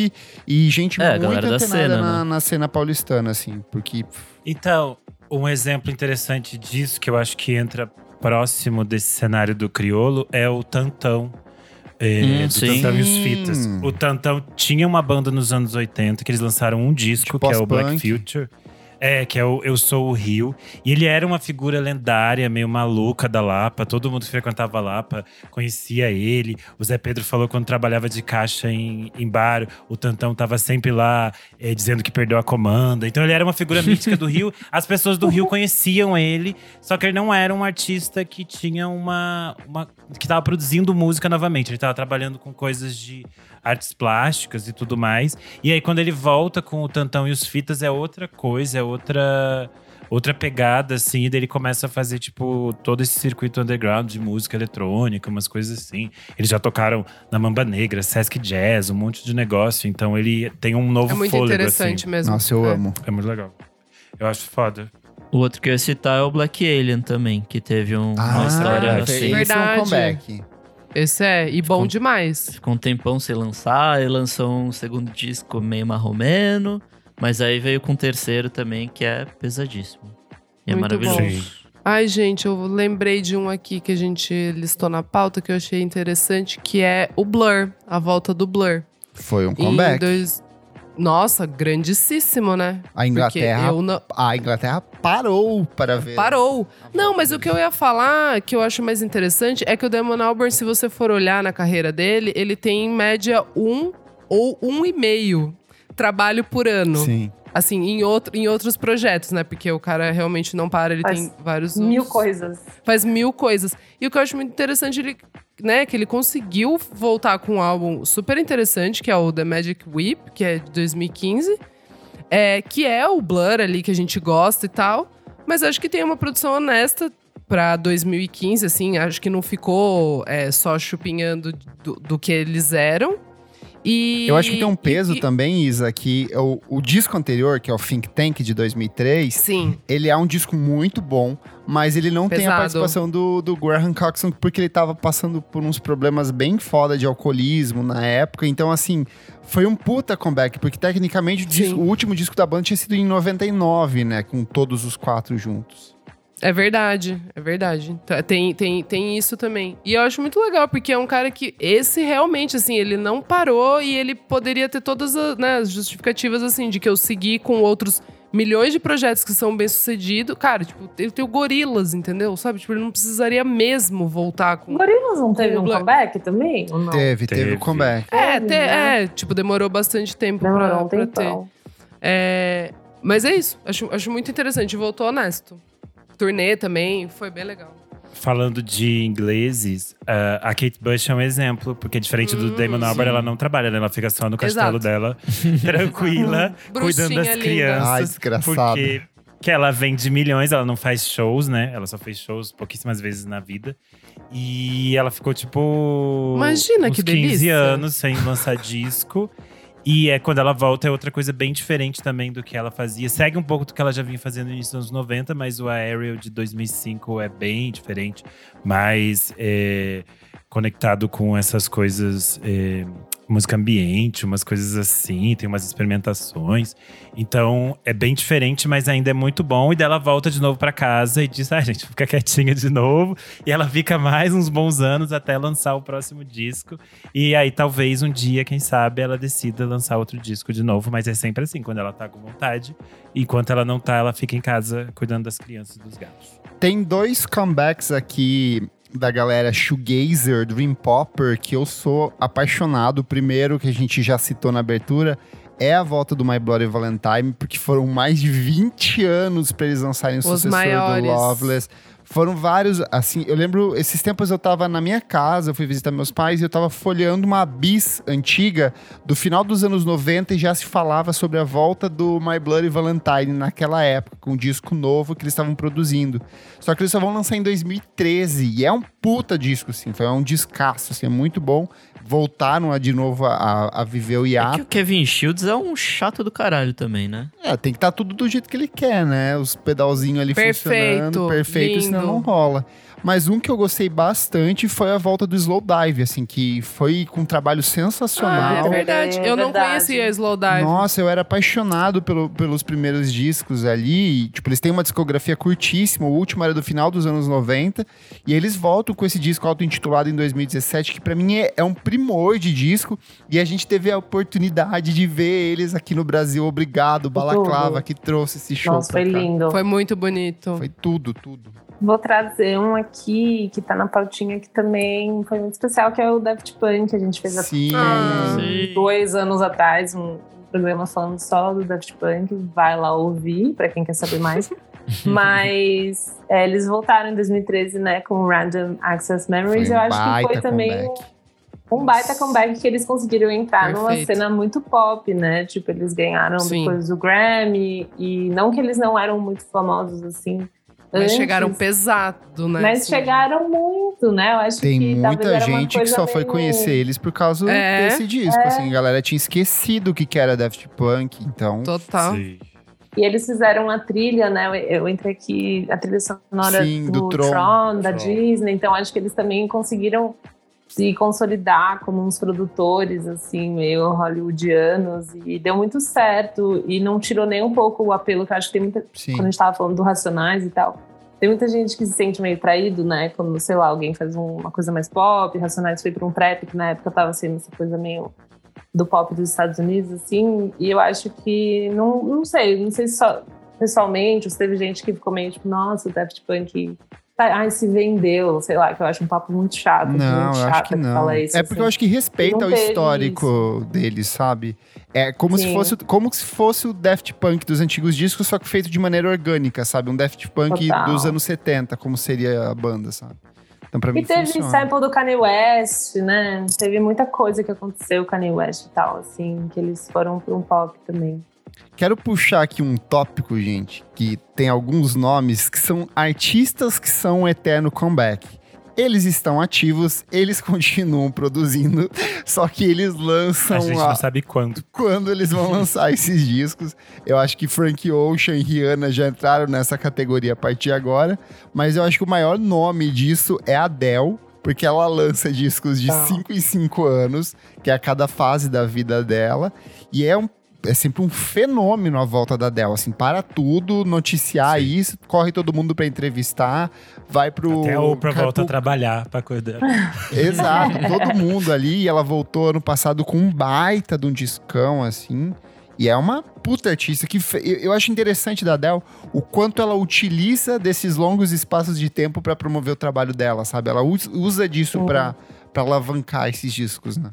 e gente É, muito antenada cena, na, né? na cena paulistana, assim. Porque Então, um exemplo interessante disso, que eu acho que entra próximo desse cenário do criolo, é o Tantão. É, Hum, do sim. Tantão e os. Fitas. O Tantão tinha uma banda nos anos 80 que eles lançaram um disco, que é o Black. Future. É, que é o Eu Sou o Rio. E ele era uma figura lendária, meio maluca da Lapa. Todo mundo que frequentava a Lapa conhecia ele. O Zé Pedro falou quando trabalhava de caixa em, em bar, o Tantão tava sempre lá eh, dizendo que perdeu a comanda. Então ele era uma figura mítica do Rio. As pessoas do Rio conheciam ele, só que ele não era um artista que tinha uma. uma que tava produzindo música novamente. Ele tava trabalhando com coisas de artes plásticas e tudo mais. E aí, quando ele volta com o Tantão e os Fitas, é outra coisa, é outra. Outra pegada, assim, e daí ele começa a fazer, tipo, todo esse circuito underground de música eletrônica, umas coisas assim. Eles já tocaram na Mamba Negra, Sesc Jazz, um monte de negócio. Então ele tem um novo É muito fôlego, interessante assim. mesmo. Nossa, eu É. amo. É muito legal. Eu acho foda. O outro que eu ia citar é o Black Alien também, que teve um- uma Ah, história esse assim. é um Verdade. comeback. Esse é, e bom Ficou- demais. Ficou um tempão sem lançar, e lançou um segundo disco meio marromeno, mas aí veio com o terceiro também, que é pesadíssimo. E é Muito maravilhoso. bom. Sim. Ai, gente, eu lembrei de um aqui que a gente listou na pauta que eu achei interessante, que é o Blur, a volta do Blur. Foi um Em comeback. dois... Nossa, grandíssimo, né? A Inglaterra, não... a Inglaterra parou para ver. Parou. Não, mas o que eu ia falar, que eu acho mais interessante, é que o Damon Albarn, se você for olhar na carreira dele, ele tem em média um ou um e meio trabalho por ano. Sim. Assim, em, outro, em outros projetos, né? Porque o cara realmente não para, ele Faz tem vários Mil outros- coisas. Faz mil coisas. E o que eu acho muito interessante, ele, né, que ele conseguiu voltar com um álbum super interessante, que é o The Magic Whip, que é de 2015. É, que é o Blur ali que a gente gosta e tal. Mas acho que tem uma produção honesta pra 2015, assim. Acho que não ficou é, só chupinhando do, do que eles eram. E, Eu acho que tem um peso e- também, Isa, que o, o disco anterior, que é o Think Tank de 2003, Sim, ele é um disco muito bom, mas ele não tem a Pesado. participação do, do Graham Coxon, porque ele tava passando por uns problemas bem foda de alcoolismo na época. Então, assim, foi um puta comeback, porque tecnicamente o, disco- o último disco da banda tinha sido em 99, né? Com todos os quatro juntos. É verdade, é verdade. Tem, tem, tem isso também. E eu acho muito legal, porque é um cara que. Esse realmente, assim, ele não parou e ele poderia ter todas as, né, as justificativas, assim, de que eu segui com outros milhões de projetos que são bem sucedidos. Cara, tipo, ele tem o Gorilas, entendeu? Sabe? Tipo, ele não precisaria mesmo voltar com. Gorillaz não teve um Black- comeback também? Ou não? Teve, teve, Teve. o comeback. É, te- né? é, tipo, demorou bastante tempo Demorou pra, um pra ter. É, mas é isso. Acho, acho muito interessante. Voltou honesto. Turnê também, foi bem legal. Falando de ingleses, ah, a Kate Bush é um exemplo, porque diferente do Hum, Damon Albarn, ela não trabalha, né? Ela fica só no castelo Exato. dela, tranquila, cuidando das linda. crianças. Ai, desgraçado. Porque que ela vende milhões, ela não faz shows, né? Ela só fez shows pouquíssimas vezes na vida. E ela ficou, tipo. Imagina uns que 15 delícia. anos sem lançar disco. E é quando ela volta é outra coisa bem diferente também do que ela fazia. Segue um pouco do que ela já vinha fazendo no início dos anos 90, mas o Aerial de 2005 é bem diferente. Mais é, conectado com essas coisas é, música ambiente, umas coisas assim, tem umas experimentações. Então é bem diferente, mas ainda é muito bom. E dela volta de novo para casa e diz: ah, gente, fica quietinha de novo. E ela fica mais uns bons anos até lançar o próximo disco. E aí talvez um dia, quem sabe, ela decida lançar outro disco de novo. Mas é sempre assim, quando ela tá com vontade. Enquanto ela não tá, ela fica em casa cuidando das crianças e dos gatos. Tem dois comebacks aqui da galera shoegazer, dream popper, que eu sou apaixonado. O primeiro que a gente já citou na abertura é a volta do My Bloody Valentine, porque foram mais de 20 anos para eles lançarem o Os sucessor maiores. do Loveless. Foram vários, assim, eu lembro, esses tempos eu tava na minha casa, eu fui visitar meus pais e eu tava folheando uma bis antiga do final dos anos 90 e já se falava sobre a volta do My Bloody Valentine naquela época, com um disco novo que eles estavam produzindo. Só que eles só vão lançar em 2013 e é um puta disco, assim, foi um descasso, assim, é muito bom. Voltaram a, de novo a, a viver o É hiato. que o Kevin Shields é um chato do caralho também, né? É, tem que estar tudo do jeito que ele quer, né? Os pedalzinhos ali Perfeito, funcionando, perfeito, senão lindo. não rola. Mas um que eu gostei bastante foi a volta do Slow Dive, assim, que foi com um trabalho Ah, sensacional. é verdade. É Eu não verdade. conhecia Slowdive. Nossa, eu era apaixonado pelo- pelos primeiros discos ali. E, Tipo, eles têm uma discografia curtíssima. O último era do final dos anos 90. E eles voltam com esse disco auto-intitulado em 2017, que pra mim é, é um primor de disco. E a gente teve a oportunidade de ver eles aqui no Brasil. Obrigado, Balaclava, Tudo. que trouxe esse show. Nossa, pra foi cá. lindo. Foi muito bonito. Foi tudo, tudo. Vou trazer um aqui que tá na pautinha que também foi muito especial, que é o Daft Punk. A gente fez Sim. Ah. Sim. dois anos atrás um programa falando só do Daft Punk. Vai lá ouvir, pra quem quer saber mais. Mas é, eles voltaram em 2013, né, com Random Access Memories. Foi um Eu acho que foi também comeback. Um baita comeback que eles conseguiram entrar numa Perfeito. cena muito pop, né? Tipo, eles ganharam Sim. depois do Grammy. E não que eles não eram muito famosos assim. Mas antes, chegaram pesado, né? Mas assim. chegaram muito, né? Eu acho Tem que muita gente que só foi conhecer eles por causa É, desse disco. Assim, a galera tinha esquecido o que que era Daft Punk, então. Total. Sim. E eles fizeram a trilha, né? Eu, eu entrei aqui, a trilha sonora Sim, do, do Tron, Tron. da Tron. Disney. Então acho que eles também conseguiram se consolidar como uns produtores, assim, meio hollywoodianos. E deu muito certo. E não tirou nem um pouco o apelo, que eu acho que tem muita. Sim. Quando a gente tava falando do Racionais e tal. Tem muita gente que se sente meio traído, né? Quando, sei lá, alguém faz um- uma coisa mais pop, Racionais foi pra um trap, que na época tava sendo essa coisa meio do pop dos Estados Unidos, assim. E eu acho que, não, não sei, não sei se só pessoalmente, ou se teve gente que ficou meio tipo, nossa, o Daft Punk. Tá- Ai, se vendeu, sei lá, que eu acho um papo muito chato. de Não, eu acho que não. isso, é porque assim. eu acho que respeita o histórico deles, sabe? É como se fosse como se fosse o Daft Punk dos antigos discos, só que feito de maneira orgânica, sabe? Um Daft Punk Total. dos anos 70, como seria a banda, sabe? Então pra mim E teve funciona. sample do Kanye West, né? Teve muita coisa que aconteceu com Kanye West e tal, assim, que eles foram para um pop também. Quero puxar aqui um tópico, gente, que tem alguns nomes que são artistas que são um eterno comeback. Eles estão ativos, eles continuam produzindo, só que eles lançam A gente a- não sabe quando. quando eles vão lançar esses discos. Eu acho que Frank Ocean e Rihanna já entraram nessa categoria a partir de agora, mas eu acho que o maior nome disso é a Adele, porque ela lança discos de Tá. 5 em 5 anos, que é a cada fase da vida dela, e é um é sempre um fenômeno a volta da Adele, assim, para tudo, noticiar Sim. isso, corre todo mundo pra entrevistar, vai pro... Até a Oprah cai volta a trabalhar pra cuidar. Exato, todo mundo ali. E ela voltou ano passado com um baita de um discão, assim. E é uma puta artista que eu, acho interessante da Adele o quanto ela utiliza desses longos espaços de tempo pra promover o trabalho dela, sabe? Ela us- usa disso pra pra alavancar esses discos, né?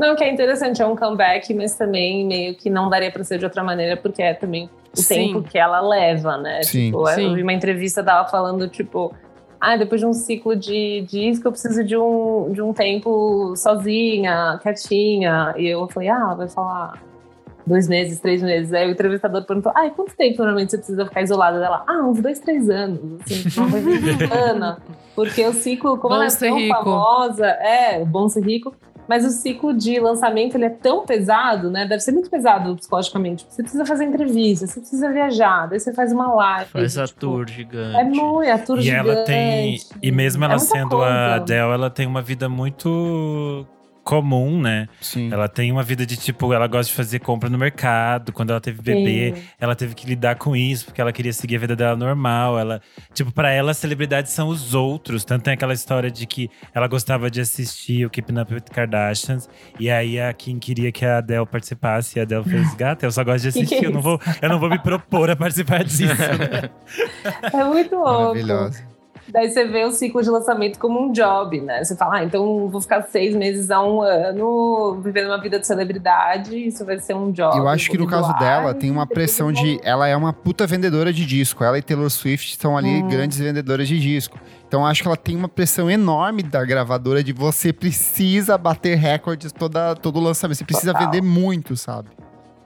Não, que é interessante, é um comeback, mas também meio que não daria pra ser de outra maneira, porque é também o Sim. tempo que ela leva, né? Sim. Tipo, Sim. eu vi uma entrevista dela falando, tipo, ah, depois de um ciclo de disco, eu preciso de um, de um tempo sozinha, quietinha. E eu falei, ah, vai falar dois meses, três meses. Aí o entrevistador perguntou, ah, quanto tempo normalmente você precisa ficar isolada dela? Ah, uns dois, três anos. Assim, uma coisa bacana. Porque o ciclo, como Bom ela é tão rico. famosa, é, bom ser rico. Mas o ciclo de lançamento ele é tão pesado, né? Deve ser muito pesado psicologicamente. Você precisa fazer entrevista, você precisa viajar, daí você faz uma live. Faz a tipo, tour gigante. É muito, a tour E gigante. ela tem. E mesmo ela É sendo coisa. a Adele, ela tem uma vida muito comum, né? Sim. Ela tem uma vida de tipo, ela gosta de fazer compra no mercado. Quando ela teve bebê, Sim. ela teve que lidar com isso, porque ela queria seguir a vida dela normal. Ela, tipo, para ela, as celebridades são os outros. Tanto tem aquela história de que ela gostava de assistir o Keeping Up with the Kardashians. E aí a Kim queria que a Adele participasse. E a Adele fez, gata, eu só gosto de Que que assistir. é eu, não vou, eu não vou me propor a participar disso. É muito louco. Maravilhosa. Daí você vê o ciclo de lançamento como um job, né? Você fala, ah, então vou ficar seis meses a um ano vivendo uma vida de celebridade, isso vai ser um job. Eu acho que no caso dela tem uma pressão de. Ela é uma puta vendedora de disco. Ela e Taylor Swift são ali Hum. grandes vendedoras de disco. Então acho que ela tem uma pressão enorme da gravadora de você precisa bater recordes toda, todo lançamento. Você precisa Total. vender muito, sabe?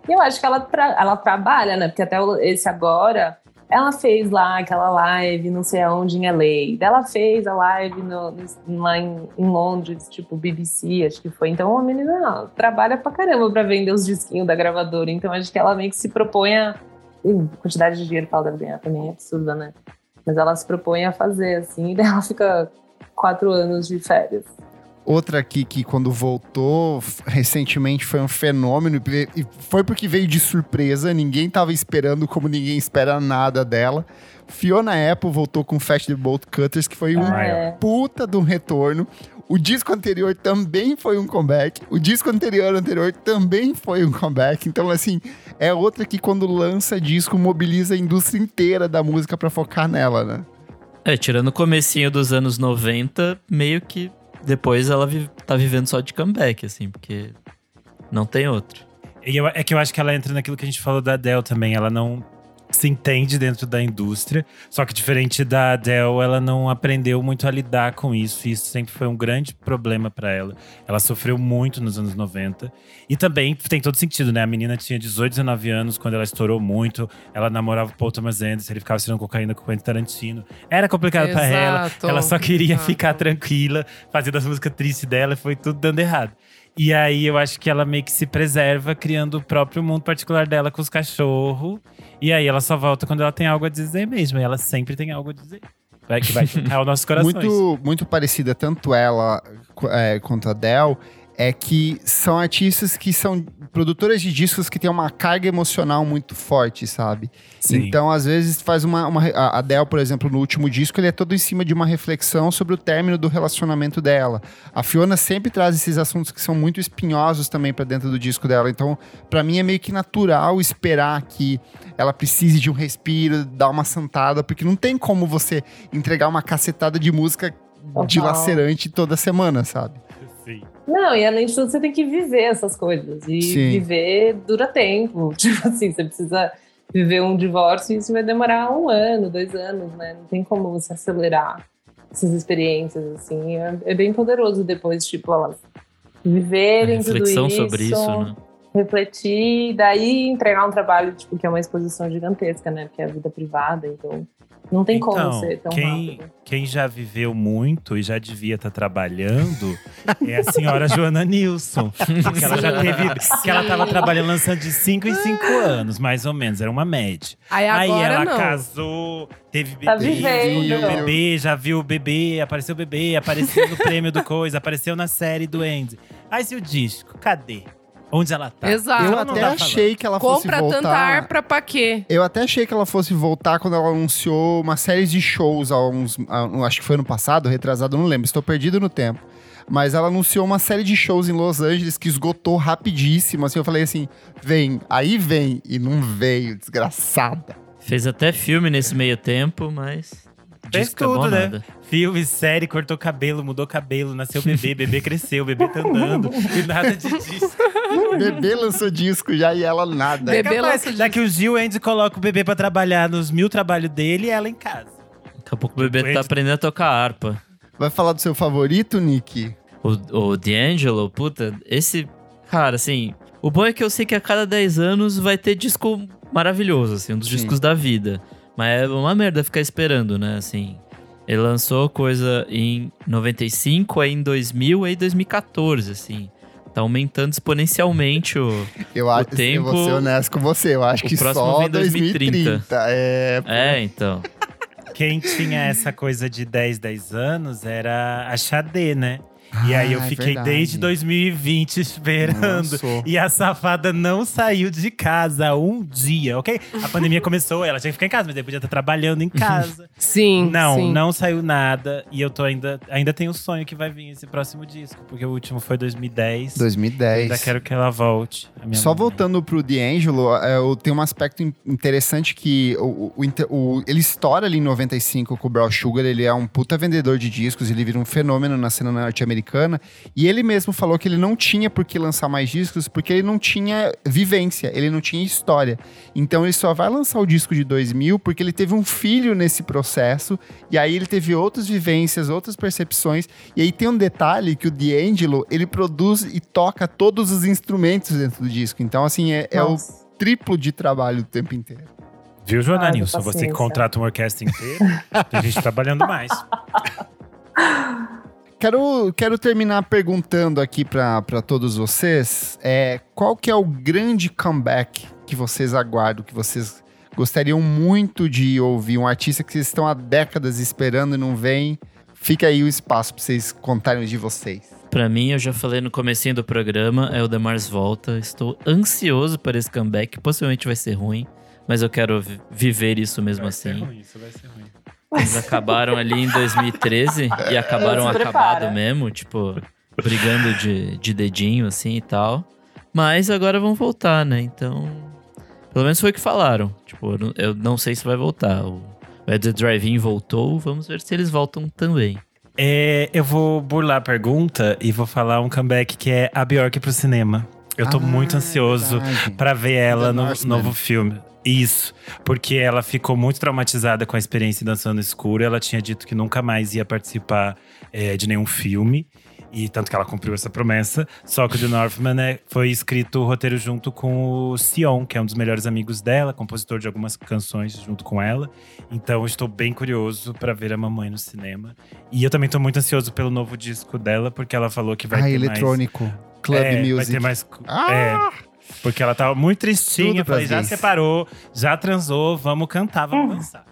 Eu acho que ela, tra- ela trabalha, né? Porque até esse agora, ela fez lá aquela live, não sei aonde, em LA. Ela fez a live no- no- lá em, em Londres, tipo BBC, acho que foi. Então a menina trabalha pra caramba pra vender os disquinhos da gravadora. Então acho que ela meio que se propõe a. A quantidade de dinheiro que ela deve ganhar também é absurda, né? Mas ela se propõe a fazer, assim, e daí ela fica quatro anos de férias. Outra aqui que quando voltou recentemente foi um fenômeno e foi porque veio de surpresa, ninguém tava esperando como ninguém espera nada dela. Fiona Apple voltou com Fast the Bolt Cutters, que foi um Ah, é. puta de um retorno. O disco anterior também foi um comeback. O disco anterior anterior também foi um comeback. Então, assim, é outra que quando lança disco mobiliza a indústria inteira da música pra focar nela, né? É, tirando o comecinho dos anos 90, meio que depois ela vi- tá vivendo só de comeback, assim, porque não tem outro. Eu- é que eu acho que ela entra naquilo que a gente falou da Adele também. Ela não se entende dentro da indústria. Só que diferente da Adele, ela não aprendeu muito a lidar com isso. E isso sempre foi um grande problema pra ela. Ela sofreu muito nos anos 90. E também tem todo sentido, né? A menina tinha 18, 19 anos quando ela estourou muito. Ela namorava o Paul Thomas Anderson, ele ficava tirando cocaína com o Quentin Tarantino. Era complicado pra ela. Ela só queria exato. ficar tranquila, fazendo as músicas tristes dela e foi tudo dando errado. E aí eu acho que ela meio que se preserva criando o próprio mundo particular dela com os cachorros. E aí ela só volta quando ela tem algo a dizer mesmo. E ela sempre tem algo a dizer. Vai, que vai tocar os nossos corações. Muito, muito parecida, tanto ela é, quanto a Adele, é que são artistas que são produtoras de discos que têm uma carga emocional muito forte, sabe? Sim. Então, às vezes, faz uma, uma. A Adele, por exemplo, no último disco, ele é todo em cima de uma reflexão sobre o término do relacionamento dela. A Fiona sempre traz esses assuntos que são muito espinhosos também pra dentro do disco dela. Então, pra mim, é meio que natural esperar que ela precise de um respiro, dar uma sentada, porque não tem como você entregar uma cacetada de música Total. dilacerante toda semana, sabe? Sim. Não, e além de tudo, você tem que viver essas coisas. E Sim. viver dura tempo. Tipo assim, você precisa viver um divórcio e isso vai demorar um ano, dois anos, né? Não tem como você acelerar essas experiências, assim. É, é bem poderoso depois, tipo, elas viverem tudo reflexão isso, sobre isso, né? Refletir, daí entregar um trabalho, tipo, que é uma exposição gigantesca, né? Porque é a vida privada, então não tem como Então, ser tão quem, rápido. quem já viveu muito e já devia estar trabalhando é a senhora Joana Nilson. Porque ela já teve. Que ela tava trabalhando lançando de 5 em 5 anos, mais ou menos. Era uma média. Aí Aí ela não. casou, teve bebê, Tá escolheu o bebê, já viu o bebê, apareceu o bebê, apareceu no prêmio do coisa, apareceu na série do Andy. Aí se o disco, cadê? Onde ela tá? Exato. Eu até tá achei que ela fosse Compra voltar. tanta ar pra pra quê? Eu até achei que ela fosse voltar quando ela anunciou uma série de shows há uns. há- acho que foi ano passado, retrasado, não lembro, estou perdido no tempo. Mas ela anunciou uma série de shows em Los Angeles que esgotou rapidíssimo. Assim, eu falei assim: vem, aí vem. E não veio, desgraçada. Fez até filme nesse meio tempo, mas. Fez disco é bom tudo, né? nada. Filme, série, cortou cabelo, mudou cabelo, nasceu bebê, bebê cresceu, bebê tá andando. e nada de disco. Bebê lançou disco já e ela nada. Bebê daqui uns dias o Andy coloca o bebê pra trabalhar nos mil trabalhos dele e ela em casa. Daqui a pouco o bebê Doente. tá aprendendo a tocar harpa. Vai falar do seu favorito, Nick? O, o D'Angelo, puta, esse. Cara, assim. O bom é que eu sei que a cada 10 anos vai ter disco maravilhoso, assim, um dos Sim. discos da vida. Mas é uma merda ficar esperando, né? Assim. Ele lançou coisa em 95, aí em 2000, aí em 2014, assim. Tá aumentando exponencialmente o. Eu acho tempo- eu vou ser honesto com você. Eu acho o que próximo só vem em 2030. 2030. É, É, então. Quem tinha essa coisa de 10, 10 anos era a Xadê, né? E aí eu Ah, é fiquei verdade. desde 2020 esperando. Lançou. E a safada não saiu de casa um dia, ok? A pandemia começou, ela tinha que ficar em casa, mas depois podia estar trabalhando em casa. Sim, não, sim. não saiu nada. E eu tô ainda. Ainda tenho o sonho que vai vir esse próximo disco, porque o último foi 2010. 2010. Ainda quero que ela volte. a minha Só mamãe. voltando pro D'Angelo, é, eu- tem um aspecto in- interessante que o, o- o- ele estoura ali em 95 com o Brown Sugar, ele é um puta vendedor de discos, ele vira um fenômeno na cena norte-americana, e ele mesmo falou que ele não tinha por que lançar mais discos, porque ele não tinha vivência, ele não tinha história. Então ele só vai lançar o disco de 2000 porque ele teve um filho nesse processo, e aí ele teve outras vivências, outras percepções, e aí tem um detalhe que o D'Angelo, ele produz e toca todos os instrumentos dentro do disco. Então, assim, é, é o triplo de trabalho o tempo inteiro. Viu, Joana Nilson? Você que contrata uma orquestra inteira, tem gente trabalhando mais. Quero, quero terminar perguntando aqui para todos vocês, é, qual que é o grande comeback que vocês aguardam, que vocês gostariam muito de ouvir? Um artista que vocês estão há décadas esperando e não vem. Fica aí o espaço para vocês contarem de vocês. Pra mim, eu já falei no comecinho do programa, é o Demars Volta. Estou ansioso para esse comeback. Possivelmente vai ser ruim, mas eu quero vi- viver isso mesmo Vai assim. ser ruim, isso vai ser ruim. Eles acabaram ali em 2013 e acabaram acabado mesmo, tipo, brigando de, de dedinho assim e tal. Mas agora vão voltar, né? Então, pelo menos foi o que falaram. Tipo, eu não, eu não sei se vai voltar. O Ed The Drive-In voltou, vamos ver se eles voltam também. É, eu vou burlar a pergunta e vou falar um comeback que é a Bjork pro cinema. Eu tô Ah, muito é ansioso verdade. pra ver ela no Northman. novo filme. Isso, porque ela ficou muito traumatizada com a experiência dançando escuro. Ela tinha dito que nunca mais ia participar é, de nenhum filme. E tanto que ela cumpriu essa promessa. Só que o The Northman né, foi escrito o roteiro junto com o Sion, que é um dos melhores amigos dela, compositor de algumas canções junto com ela. Então eu estou bem curioso pra ver a mamãe no cinema. E eu também tô muito ansioso pelo novo disco dela, porque ela falou que vai ah, ter eletrônico. Club mais. É, Music. Vai ter mais. Ah! É. Porque ela tava muito tristinha. Tudo Eu falei, já separou, já transou, vamos cantar, vamos Hum. dançar.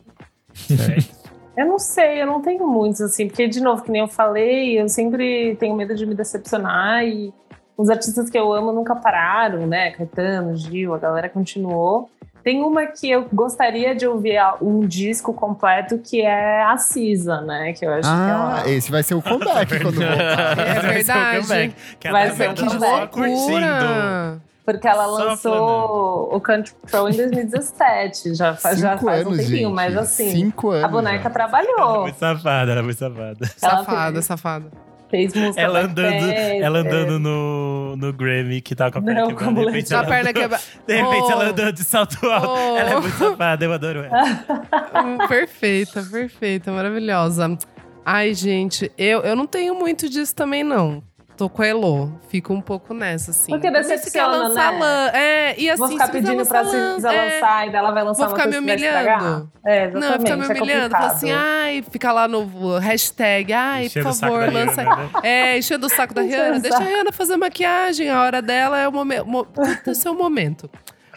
É isso. Eu não sei, eu não tenho muitos, assim, porque, de novo, que nem eu falei, eu sempre tenho medo de me decepcionar e os artistas que eu amo nunca pararam, né? Caetano, Gil, a galera continuou. Tem uma que eu gostaria de ouvir a- um disco completo, que é a Cisa, né? Que eu acho Ah, que é uma... esse vai ser o comeback quando voltar. É Esse vai ser o verdade. comeback, que Vai ela ser tá um só comeback. curtindo. Porque ela Só lançou o Control em 2017, já, faz- já faz um anos, tempinho, gente. mas assim, Cinco anos. a boneca já. Ela é trabalhou. muito safada, ela é muito safada. Ela Safada, fez- safada. Fez música Ela andando, ela andando no, no Grammy, que tá com a perna Não, quebrada. com De a repente, ela, perna quebrada. de repente Oh. ela andando de salto alto. Oh. Ela é muito safada, eu adoro ela. Perfeita, perfeita, maravilhosa. Ai, gente, eu, eu não tenho muito disso também, não. Tô com a Elo. Fico um pouco nessa, assim. Porque Também se quer decepciona, lançar né? lã- É, e assim, Vou ficar se pedindo pra Cisa é, lançar e daí ela vai lançar Vou ficar me humilhando. É, exatamente. Não, ficar me é humilhando. Falar complicado. assim, ai, fica lá no hashtag, ai, Enchendo por o favor, lança. Rihanna, né? É, enchendo o saco da Rihanna. o Deixa a. Rihanna fazer maquiagem, a hora dela é o momento. Mo esse é o momento.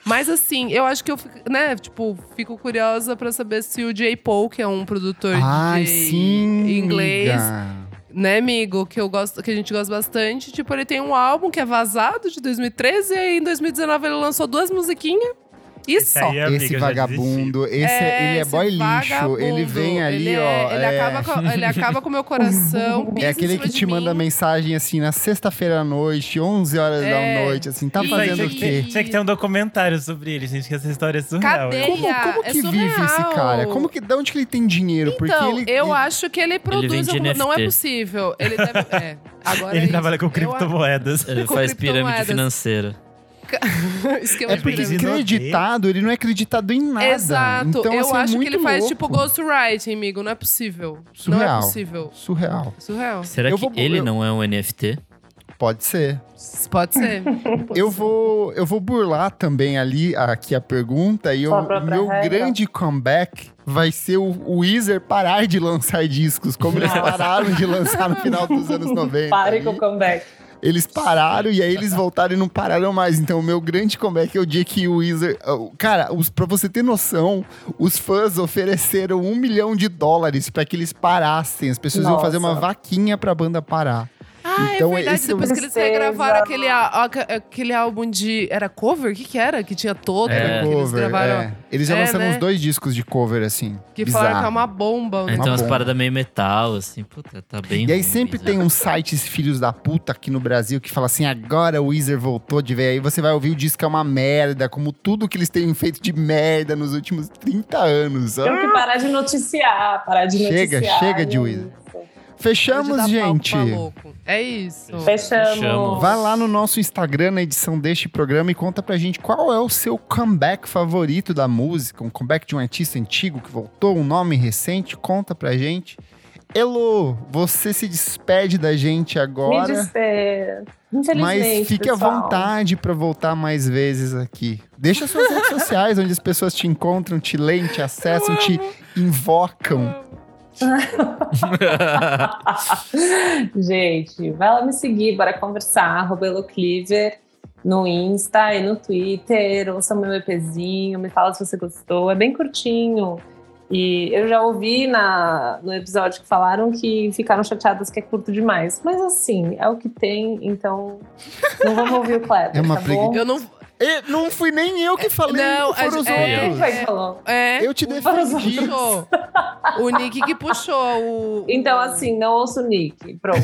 Mas assim, eu acho que eu fico, né, tipo, fico curiosa pra saber se o J. Paul, que é um produtor Ai, de sim. inglês, amiga. Né, amigo, que eu gosto, que a gente gosta bastante. Tipo, ele tem um álbum que é vazado de 2013 e aí em 2019 ele lançou duas musiquinhas e Esse só. aí é- amiga, Esse vagabundo, esse é- ele é esse boy lixo. Ele vem ali, Ele é- ó. Ele, é- acaba com, ele acaba com o meu coração. É aquele que te manda mim. mensagem assim na sexta-feira à noite, 11 horas É. da noite, assim, tá E- fazendo tinha o que, quê? tinha que ter um documentário sobre ele, gente, que essa história é surreal. Cadê? Como, como É que vive esse surreal. cara? Como que, de onde que ele tem dinheiro? Então, Porque ele, eu ele- acho que ele produz vende alguma... Não é possível. Ele deve... É. Agora Ele é trabalha isso. com criptomoedas. Ele faz pirâmide criptomoedas. Esquema É de porque pirâmide. acreditado, ele não é acreditado em nada. Exato. Então, eu assim, é acho que muito ele faz louco. tipo ghostwriting, amigo. Não é possível. Não Surreal. é possível. Surreal. Surreal. Será Eu que vou- ele eu- não é um NFT? Pode ser. Pode ser. Eu vou, eu vou burlar também ali aqui a pergunta e o meu regra. grande comeback vai ser o, o Weezer parar de lançar discos, como eles Nossa. pararam de lançar no final dos anos 90. Pare ali. com o comeback. Eles pararam e aí eles voltaram e não pararam mais. Então, o meu grande comeback é o dia que o ah, Cara, os, pra você ter noção, os fãs ofereceram um milhão de dólares pra que eles parassem. As pessoas iam Nossa. fazer uma vaquinha pra banda parar. Ah, Então, é verdade. esse é o- Depois que eles regravaram aquele, aquele álbum de. Era cover? O que, que era? Que tinha todo. É. que eles Cover, gravaram. é. Eles já É, lançaram né? uns dois discos de cover, assim. Que falaram que é bizarro. uma bomba. o Então umas bomba. paradas meio metal, assim. Puta, tá bem E aí ruim, sempre bizarro. tem uns sites filhos da puta aqui no Brasil que fala assim, agora o Weezer voltou de ver. Aí você vai ouvir o disco é uma merda, como tudo que eles têm feito de merda nos últimos 30 anos. Temos que parar de noticiar, parar de Chega, noticiar. chega de é Weezer. Fechamos, gente. palco. É isso. Fechamos. Fechamos. Vai lá no nosso Instagram, na edição deste programa, e conta pra gente qual é o seu comeback favorito da música. Um comeback de um artista antigo que voltou, um nome recente. Conta pra gente. Elo, você se despede da gente Me agora. despeço. Infelizmente, Mas fique à pessoal. vontade pra voltar mais vezes aqui. Deixa suas redes sociais, onde as pessoas te encontram, te leem, te acessam, te invocam. Gente, vai lá me seguir, bora conversar, arroba Elocliver, no Insta e no Twitter, ouça meu EPzinho, me fala se você gostou, é bem curtinho. E eu já ouvi na, no episódio que falaram que ficaram chateadas que é curto demais. Mas assim, é o que tem, então não vamos ouvir o Kleber, É uma tá? Eu não. E não fui nem eu que falei, Não, foram a os gente- Quem outros. foi que falou? É. Eu te defendi. Puxou. O Nick que puxou o. Então, assim, não ouço o Nick. Pronto,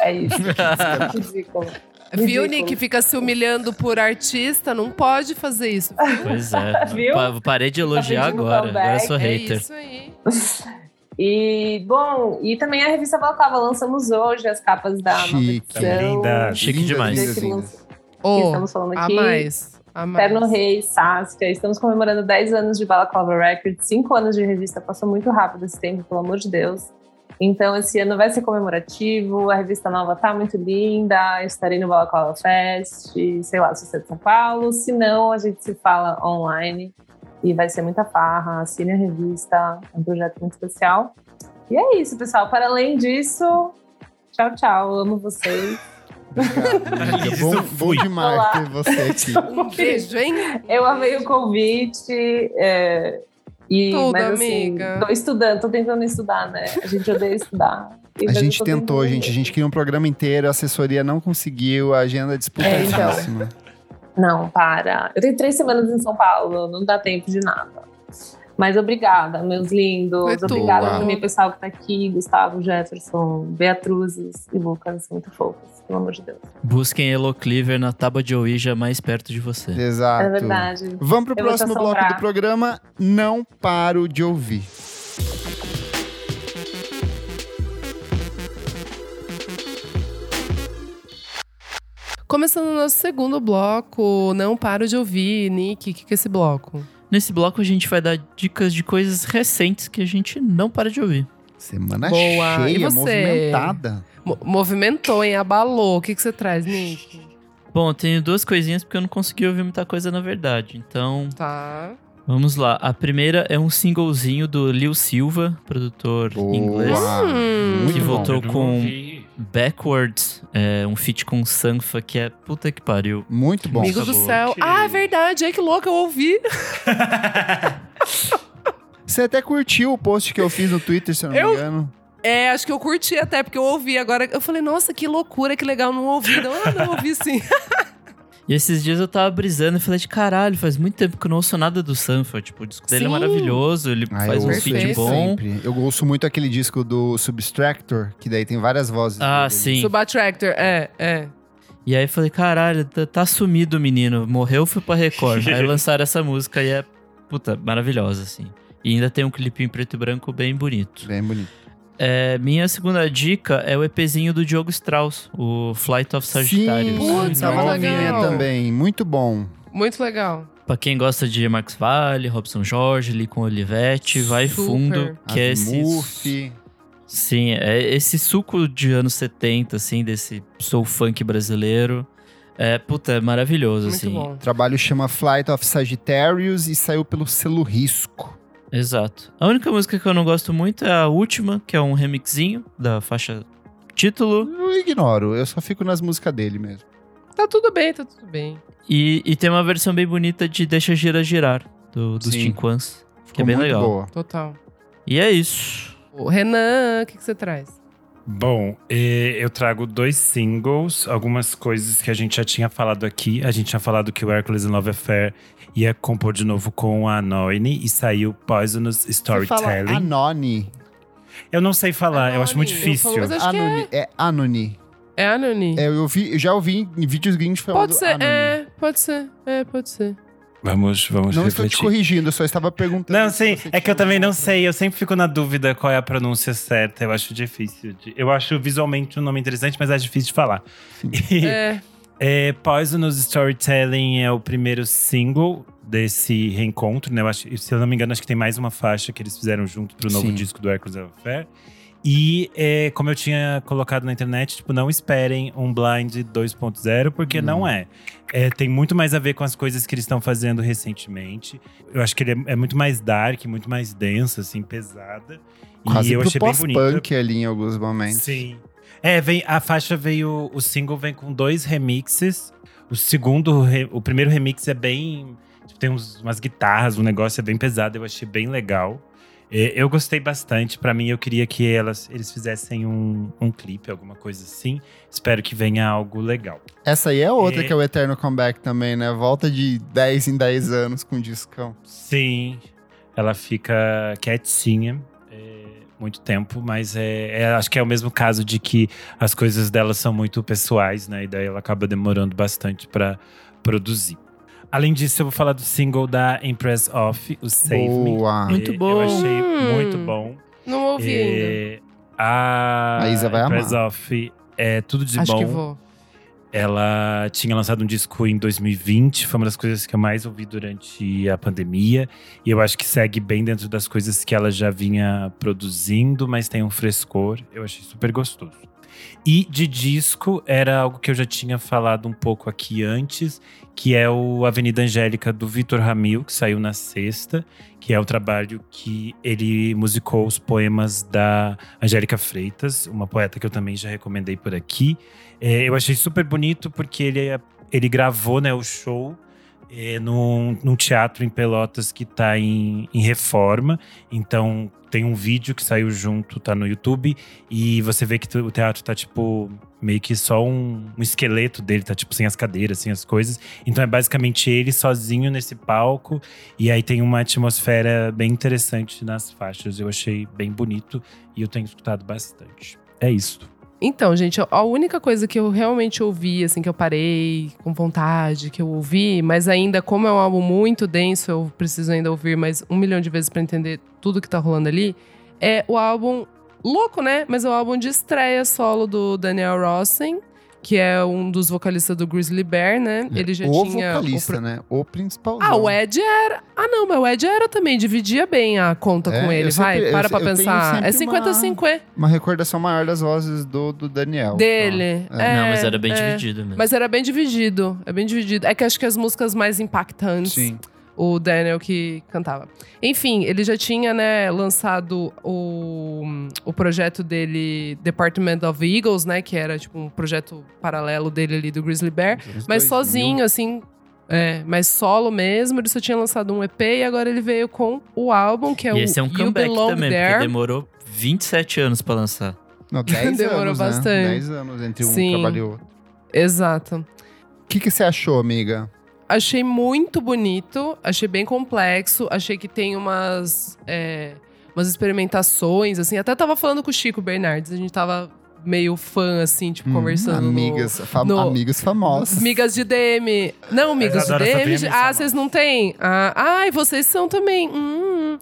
é isso. Ridículo. Viu. Nick? Fica se humilhando por artista, não pode fazer isso. Pois é. Viu? Pa- Parei de elogiar agora. Agora eu sou É hater. isso aí. E, bom, e também a revista Balaclava, lançamos hoje as capas da nova Chique. edição. Linda. Chique demais. lindas, Que lindas. Ô, estamos falando aqui. A mais. Terno Rei, Saskia, estamos comemorando 10 anos de Balaclava Records, 5 anos de revista, passou muito rápido esse tempo, pelo amor de Deus. Então esse ano vai ser comemorativo, a revista nova tá muito linda, estarei no Balaclava Fest, sei lá, se você é de São Paulo, se não, a gente se fala online. E vai ser muita farra, assine a revista, é um projeto muito especial. E é isso, pessoal, para além disso, tchau, tchau, amo vocês. Isso bom, bom demais Olá. ter você aqui. Um beijo, hein? Eu amei o convite. é, e, Tudo, mas, assim, amiga. Tô estudando, tô tentando estudar, né? A gente odeia estudar. E, A gente tentou, tentando. gente. A gente queria um programa inteiro, a assessoria não conseguiu, a agenda é disputadíssima. Não, para. Eu tenho três semanas em São Paulo, não dá tempo de nada. Mas obrigada, meus lindos. Foi tudo. Obrigada também, pessoal que tá aqui: Gustavo, Jefferson, Beatruzes e Lucas, muito fofos, pelo amor de Deus. Busquem Elo Cleaver na tábua de Ouija mais perto de você. Exato. É verdade. Vamos pro Eu próximo bloco do programa. Não paro de ouvir. Começando o nosso segundo bloco, não paro de ouvir. Nick, o que, que é esse bloco? Nesse bloco a gente vai dar dicas de coisas recentes que a gente não para de ouvir. Semana Boa. Cheia, você? movimentada. Mo- movimentou, hein? Abalou. O que, que você traz, Nick? Bom, eu tenho duas coisinhas porque eu não consegui ouvir muita coisa na verdade. Então, Tá. vamos lá. A primeira é um singlezinho do Lil Silva, produtor Boa. inglês. Hum. Que voltou com- ouvi. Backwards, é um feat com Sanfa, que é puta que pariu. Muito bom. Amigo do céu. Que- Ah, é verdade. Ai, que louco, eu ouvi. Você até curtiu o post que eu fiz no Twitter, se eu não Eu- me engano. É, acho que eu curti até, porque eu ouvi. Agora eu falei, nossa, que loucura, que legal, não ouvi. Não, não ouvi sim. E esses dias eu tava brisando e falei de caralho, faz muito tempo que eu não ouço nada do Sanfa. Tipo, o disco dele é Sim. maravilhoso, ele Ah, faz eu um perfeito. bom. sempre. Eu ouço muito aquele disco do Subtractor, que daí tem várias vozes. Ah, dele. sim. Subatractor, é, é. E aí eu falei, caralho, tá, tá sumido o menino. Morreu, foi pra Record. aí lançaram essa música e é, puta, maravilhosa, assim. E ainda tem um clipe em preto e branco bem bonito. Bem bonito. É, minha segunda dica é o EPzinho do Diogo Strauss, o Flight of Sagittarius. Sim, Putz, tava muito na minha legal. também. Muito bom. Muito legal. Pra quem gosta de Max Vale, Robson Jorge, Lincoln Olivetti, vai Super. fundo, que é esse... Azimuth. Sim, é esse suco de anos 70, assim, desse soul funk brasileiro. É, puta, é maravilhoso, Muito assim. bom. O trabalho chama Flight of Sagittarius e saiu pelo selo Risco. Exato. A única música que eu não gosto muito é a última, que é um remixinho da faixa título. Eu ignoro, eu só fico nas músicas dele mesmo. Tá tudo bem, tá tudo bem. E, e tem uma versão bem bonita de Deixa Gira Girar, do, dos. Tinquans. Ficou é bem muito legal. boa. Total. E é isso. Ô, Renan, o que, que você traz? Bom, eu trago dois singles, algumas coisas que a gente já tinha falado aqui. A gente tinha falado que o Hercules in Love Affair ia compor de novo com a Noine e saiu Poisonous Você fala Storytelling. Anoni. Eu não sei falar, eu acho muito difícil. falo, mas Acho que Anoni. É Anoni. É Anoni. É, eu, vi, eu já ouvi em vídeos gringos falando pode ser, Anoni. é, pode ser, é, pode ser. Vamos, vamos Não estou te refletir. corrigindo, eu só estava perguntando. Não, sim, é que eu também não sei, eu sempre fico na dúvida qual é a pronúncia certa, eu acho difícil. de- eu acho visualmente um nome interessante, mas é difícil de falar. E, É, é, Poisonous Storytelling é o primeiro single desse reencontro, né? Eu acho, se eu não me engano, acho que tem mais uma faixa que eles fizeram junto pro novo Sim. disco do Hercules of Fair. E é, como eu tinha colocado na internet, tipo, não esperem um Blind 2.0, porque Hum. não é. É, Tem muito mais a ver com as coisas que eles estão fazendo recentemente. Eu acho que ele é, é muito mais dark, muito mais densa, assim, pesada. Quase e eu achei bem bonita. pós-punk ali em alguns momentos. Sim. É, vem, a faixa veio. O single vem com dois remixes. O segundo, o primeiro remix é bem. tipo, tem uns- umas guitarras, o negócio é bem pesado, eu achei bem legal. É, eu gostei bastante. Pra mim, eu queria que elas, eles fizessem um, um clipe, alguma coisa assim. Espero que venha algo legal. Essa aí é outra É. que é o Eterno Comeback também, né? Volta de 10 em 10 anos com discão. Sim, ela fica quietinha. é, muito tempo, mas é, é- acho que é o mesmo caso de que as coisas dela são muito pessoais, né? E daí ela acaba demorando bastante pra produzir. Além disso, eu vou falar do single da Empress Off, o Save Me. Boa. Muito É, bom. Eu achei Hum. muito bom. não ouvi ainda. É, a A Isa vai Empress amar. Off é tudo de Acho bom. que vou. Ela tinha lançado um disco em 2020, foi uma das coisas que eu mais ouvi durante a pandemia. E eu acho que segue bem dentro das coisas que ela já vinha produzindo, mas tem um frescor. Eu achei super gostoso. E de disco, era algo que eu já tinha falado um pouco aqui antes, que é o Avenida Angélica do Vitor Ramil, que saiu na sexta, que é o trabalho que ele musicou os poemas da Angélica Freitas, uma poeta que eu também já recomendei por aqui. É, eu achei super bonito porque ele, ele gravou né, o show é, num, num teatro em Pelotas que está em, em reforma. Então tem um vídeo que saiu junto, tá no YouTube, e você vê que o teatro tá tipo meio que só um, um esqueleto dele, tá tipo sem as cadeiras, sem as coisas. Então é basicamente ele sozinho nesse palco, e aí tem uma atmosfera bem interessante nas faixas. Eu achei bem bonito e eu tenho escutado bastante. É isso. Então, gente, a única coisa que eu realmente ouvi, assim, que eu parei com vontade, que eu ouvi, mas ainda, como é um álbum muito denso, eu preciso ainda ouvir mais um milhão de vezes pra entender tudo que tá rolando ali, é o álbum louco, né? Mas é o álbum de estreia solo do Daniel Rossen, que é um dos vocalistas do Grizzly Bear, né? Ele já o tinha. vocalista, pro- né? O principal. Ah, o Ed era. Ah, não, mas o Ed era também, dividia bem a conta É, com ele, sempre- vai, para pra eu pensar. É sempre 50-50 Uma recordação maior das vozes do, do Daniel. dele. só. É, Não, mas era bem é. dividido mesmo. Mas era bem dividido. É bem dividido. É que acho que as músicas mais impactantes, Sim. O Daniel que cantava. Enfim, ele já tinha, né, lançado o, o projeto dele, Department of Eagles, né? Que era tipo um projeto paralelo dele ali do Grizzly Bear. Mas 2000. sozinho, assim. É, mas solo mesmo, ele só tinha lançado um EP e agora ele veio com o álbum, que é o e esse é um You comeback Belong também, There. porque demorou 27 anos pra lançar. Não, 10 Demorou anos, bastante. né? 10 anos entre um Sim. trabalho e outro. Exato. O que, que você achou, amiga? Achei muito bonito, achei bem complexo, achei que tem umas, é, umas experimentações, assim. Até tava falando com o Chico Bernardes, a gente tava meio fã, assim, tipo, Hum, conversando. no- amigas, fam- no- amigos famosos. Migas de DM. Não, migas de DM. DM Ah, vocês não têm? Ah, ai, vocês são também. Hum.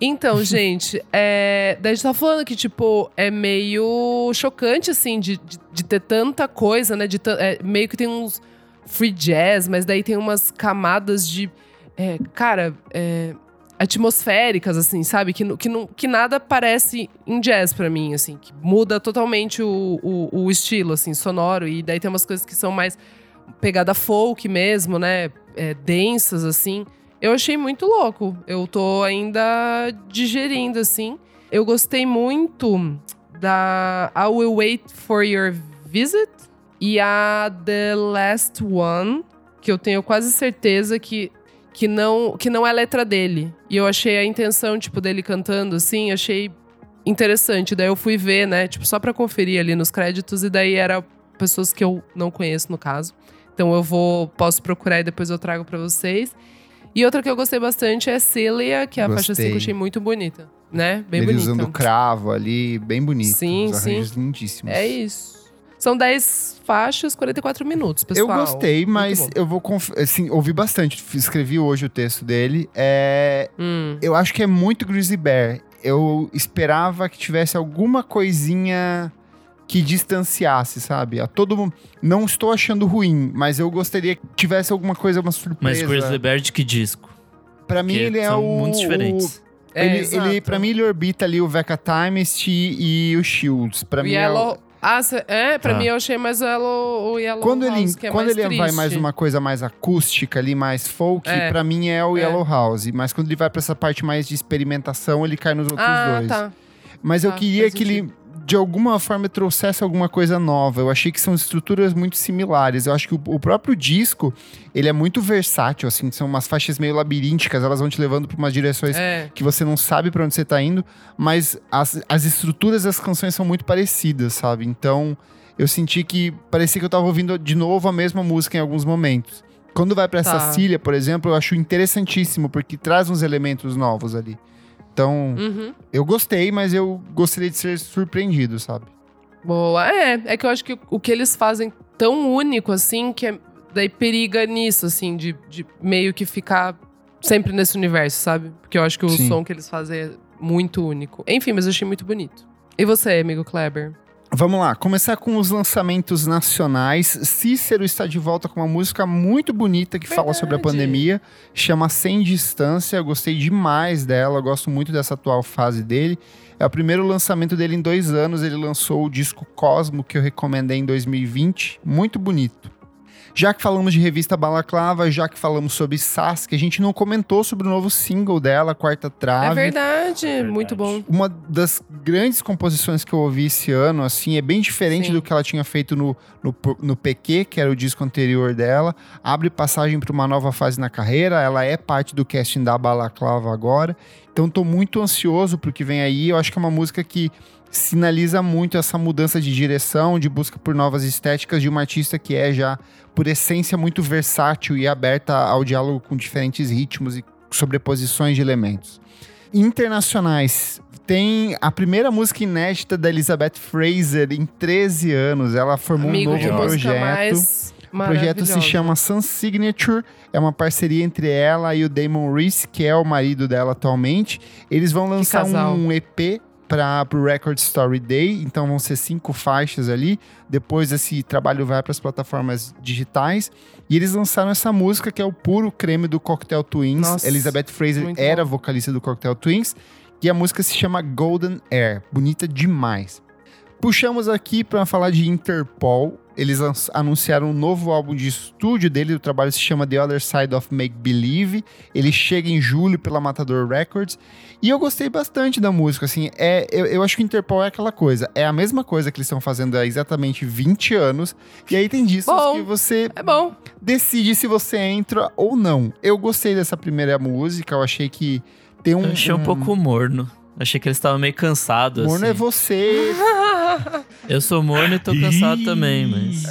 Então, gente, é, daí a gente tá falando que, tipo, é meio chocante, assim, de, de, de ter tanta coisa, né? De, é, meio que tem uns free jazz, mas daí tem umas camadas de. é, cara, é, atmosféricas, assim, sabe? Que, que, que nada parece em jazz pra mim, assim. Que muda totalmente o, o, o estilo, assim, sonoro. E daí tem umas coisas que são mais pegada folk mesmo, né? É, densas, assim. Eu achei muito louco. Eu tô ainda digerindo, assim. Eu gostei muito da I Will Wait for Your Visit e a The Last One, que eu tenho quase certeza que, que, não, que não é letra dele. E eu achei a intenção, tipo, dele cantando assim, achei interessante. Daí eu fui ver, né, tipo, só pra conferir ali nos créditos, e daí era pessoas que eu não conheço, no caso. Então eu vou, posso procurar e depois eu trago pra vocês. E outra que eu gostei bastante é Celia, que é a faixa 5 eu achei muito bonita, né? Bem Ele bonita. usando cravo ali, bem bonito. Sim, Os sim. lindíssimos. É isso. São 10 faixas, 44 minutos, pessoal. Eu gostei, mas eu vou conf... assim, ouvi bastante. Escrevi hoje o texto dele. É... Hum. Eu acho que é muito Grizzly Bear. Eu esperava que tivesse alguma coisinha que distanciasse, sabe? A todo mundo. Não estou achando ruim, mas eu gostaria que tivesse alguma coisa, uma Mas surpresa. Grizzly Bear de que disco? Pra mim, Porque ele é são o. muito diferentes. É, ele, exato. ele, pra mim, ele orbita ali o Veca Timest e o Shields. Pra O mim, é o- Yellow. Ah, cê- é, pra Tá. mim eu achei mais o Yellow, o Yellow Quando ele, House, que é quando ele vai triste. mais uma coisa mais acústica ali, mais folk, É. pra mim é o É. Yellow House. Mas quando ele vai pra essa parte mais de experimentação, ele cai nos outros Ah, dois. tá. Mas eu Tá, queria faz que ele, de alguma forma, trouxesse alguma coisa nova. Eu achei que são estruturas muito similares. Eu acho que o, o próprio disco, ele é muito versátil, assim. São umas faixas meio labirínticas, elas vão te levando pra umas direções É. que você não sabe pra onde você tá indo. Mas as, as estruturas das canções são muito parecidas, sabe? Então, eu senti que parecia que eu tava ouvindo de novo a mesma música em alguns momentos. Quando vai pra Tá. essa Cília, por exemplo, eu acho interessantíssimo, porque traz uns elementos novos ali. Então, Uhum. eu gostei, mas eu gostaria de ser surpreendido, sabe? Boa. É, é que eu acho que o que eles fazem tão único, assim, que é, daí periga nisso, assim, de, de meio que ficar sempre nesse universo, sabe? Porque eu acho que o Sim. som que eles fazem é muito único. Enfim, mas eu achei muito bonito. E você, amigo Kleber? Vamos lá, começar com os lançamentos nacionais. Cícero está de volta com uma música muito bonita que fala sobre a Verdade. pandemia, chama Sem Distância. Eu gostei demais dela, gosto muito dessa atual fase dele. É o primeiro lançamento dele em dois anos. Ele lançou o disco Cosmo, que eu recomendei em 2020. Muito bonito. Já que falamos de revista Balaclava, já que falamos sobre Sasuke, a gente não comentou sobre o novo single dela, Quarta Trave. é verdade, Verdade. muito bom. Uma das grandes composições que eu ouvi esse ano, assim, é bem diferente Sim. do que ela tinha feito no, no, no PQ, que era o disco anterior dela. Abre passagem para uma nova fase na carreira. Ela é parte do casting da Balaclava agora. Então, tô muito ansioso pro que vem aí. Eu acho que é uma música que sinaliza muito essa mudança de direção, de busca por novas estéticas de uma artista que é já, por essência, muito versátil e aberta ao diálogo com diferentes ritmos e sobreposições de elementos. Internacionais. Tem a primeira música inédita da Elizabeth Fraser em 13 anos. Ela formou Amigo um novo projeto. O projeto se chama Sun Signature, é uma parceria entre ela e o Damon Reese, que é o marido dela atualmente. Eles vão lançar um EP para o Record Story Day, então vão ser cinco faixas ali. Depois esse trabalho vai para as plataformas digitais. E eles lançaram essa música que é o puro creme do Cocktail Twins. Nossa, Elizabeth Fraser era bom. vocalista do Cocktail Twins. E a música se chama Golden Air. Bonita demais. Puxamos aqui para falar de Interpol. Eles anunciaram um novo álbum de estúdio dele. O trabalho se chama The Other Side of Make Believe. Ele chega em julho pela Matador Records. E eu gostei bastante da música. Assim, é, eu, eu acho que Interpol é aquela coisa. É a mesma coisa que eles estão fazendo há exatamente 20 anos. E aí tem discos Bom. que você É bom. decide se você entra ou não. Eu gostei dessa primeira música. Eu achei que tem um. Eu achei um pouco morno. Achei que eles estavam meio cansados. Morno assim. é você. Eu sou morno e tô cansado também, mas.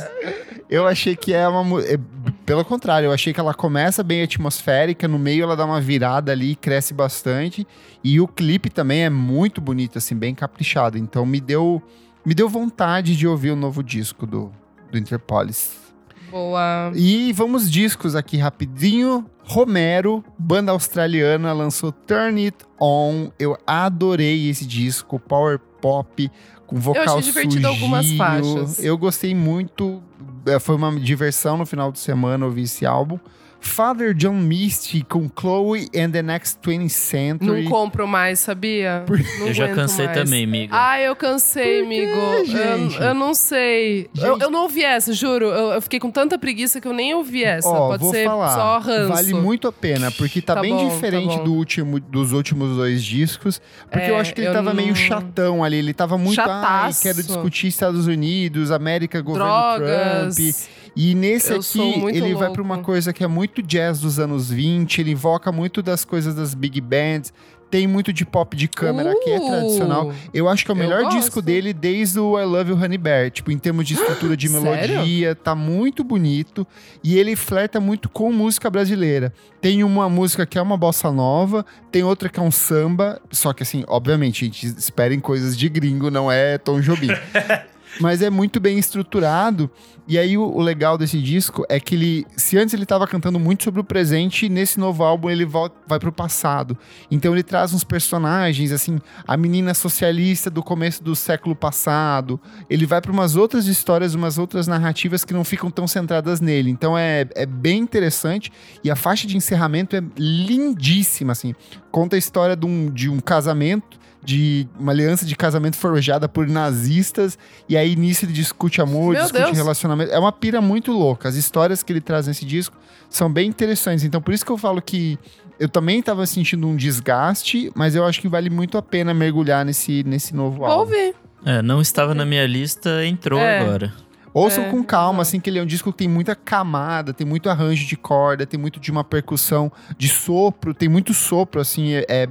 Eu achei que é uma. é, pelo contrário, eu achei que ela começa bem atmosférica, no meio ela dá uma virada ali, cresce bastante. E o clipe também é muito bonito, assim, bem caprichado. Então me deu, me deu vontade de ouvir o novo disco do, do Interpolis. Boa. E vamos discos aqui rapidinho. Romero, banda australiana, lançou Turn It On. Eu adorei esse disco, power pop, com vocal achei divertido algumas sujinho. faixas. Eu gostei muito. É, Foi uma diversão no final de semana ouvir esse álbum. Father John Misty com Chloe and the Next 20th Century. Não compro mais, sabia? Não Eu já cansei mais. também, amiga. Ah, eu cansei, Por quê, amigo. Eu, eu não sei. Eu, eu não ouvi essa, juro. Eu, eu fiquei com tanta preguiça que eu nem ouvi essa. Ó, Pode vou ser falar. só ranço. Vale muito a pena, porque tá, Tá bem bom, diferente tá do último, dos últimos dois discos. Porque eu É, acho que ele eu tava não- meio chatão ali. Ele tava muito, ai, Chataço. quero discutir Estados Unidos, América, governo Drogas. Trump. E nesse Eu aqui, ele vai pra uma louco. coisa que é muito jazz dos anos 20, ele invoca muito das coisas das big bands. Tem muito de pop de câmera, que é Uh, tradicional. Eu acho que é o melhor disco dele desde o I Love You Honey Bear. Tipo, em termos de estrutura de melodia, tá muito bonito. E ele flerta muito com música brasileira. Tem uma música que é uma bossa nova, tem outra que é um samba. Só que assim, obviamente, gente, esperem coisas de gringo, não é Tom Jobim. Mas é muito bem estruturado. E aí, o, o legal desse disco é que ele. Se antes ele tava cantando muito sobre o presente, nesse novo álbum ele vol- vai pro passado. Então ele traz uns personagens, assim, a menina socialista do começo do século passado. Ele vai para umas outras histórias, umas outras narrativas que não ficam tão centradas nele. Então é, é bem interessante. E a faixa de encerramento é lindíssima, assim. Conta a história de um, de um casamento. De uma aliança de casamento forjada por nazistas, e aí nisso ele discute amor, Meu discute Deus. relacionamento. É uma pira muito louca. As histórias que ele traz nesse disco são bem interessantes. Então, por isso que eu falo que eu também tava sentindo um desgaste, mas eu acho que vale muito a pena mergulhar nesse, nesse novo Vou álbum. ouvir. É, não estava na minha lista, entrou É. agora. Ouçam É, com calma, assim, que ele é um disco que tem muita camada, tem muito arranjo de corda, tem muito de uma percussão de sopro, tem muito sopro, assim, é, é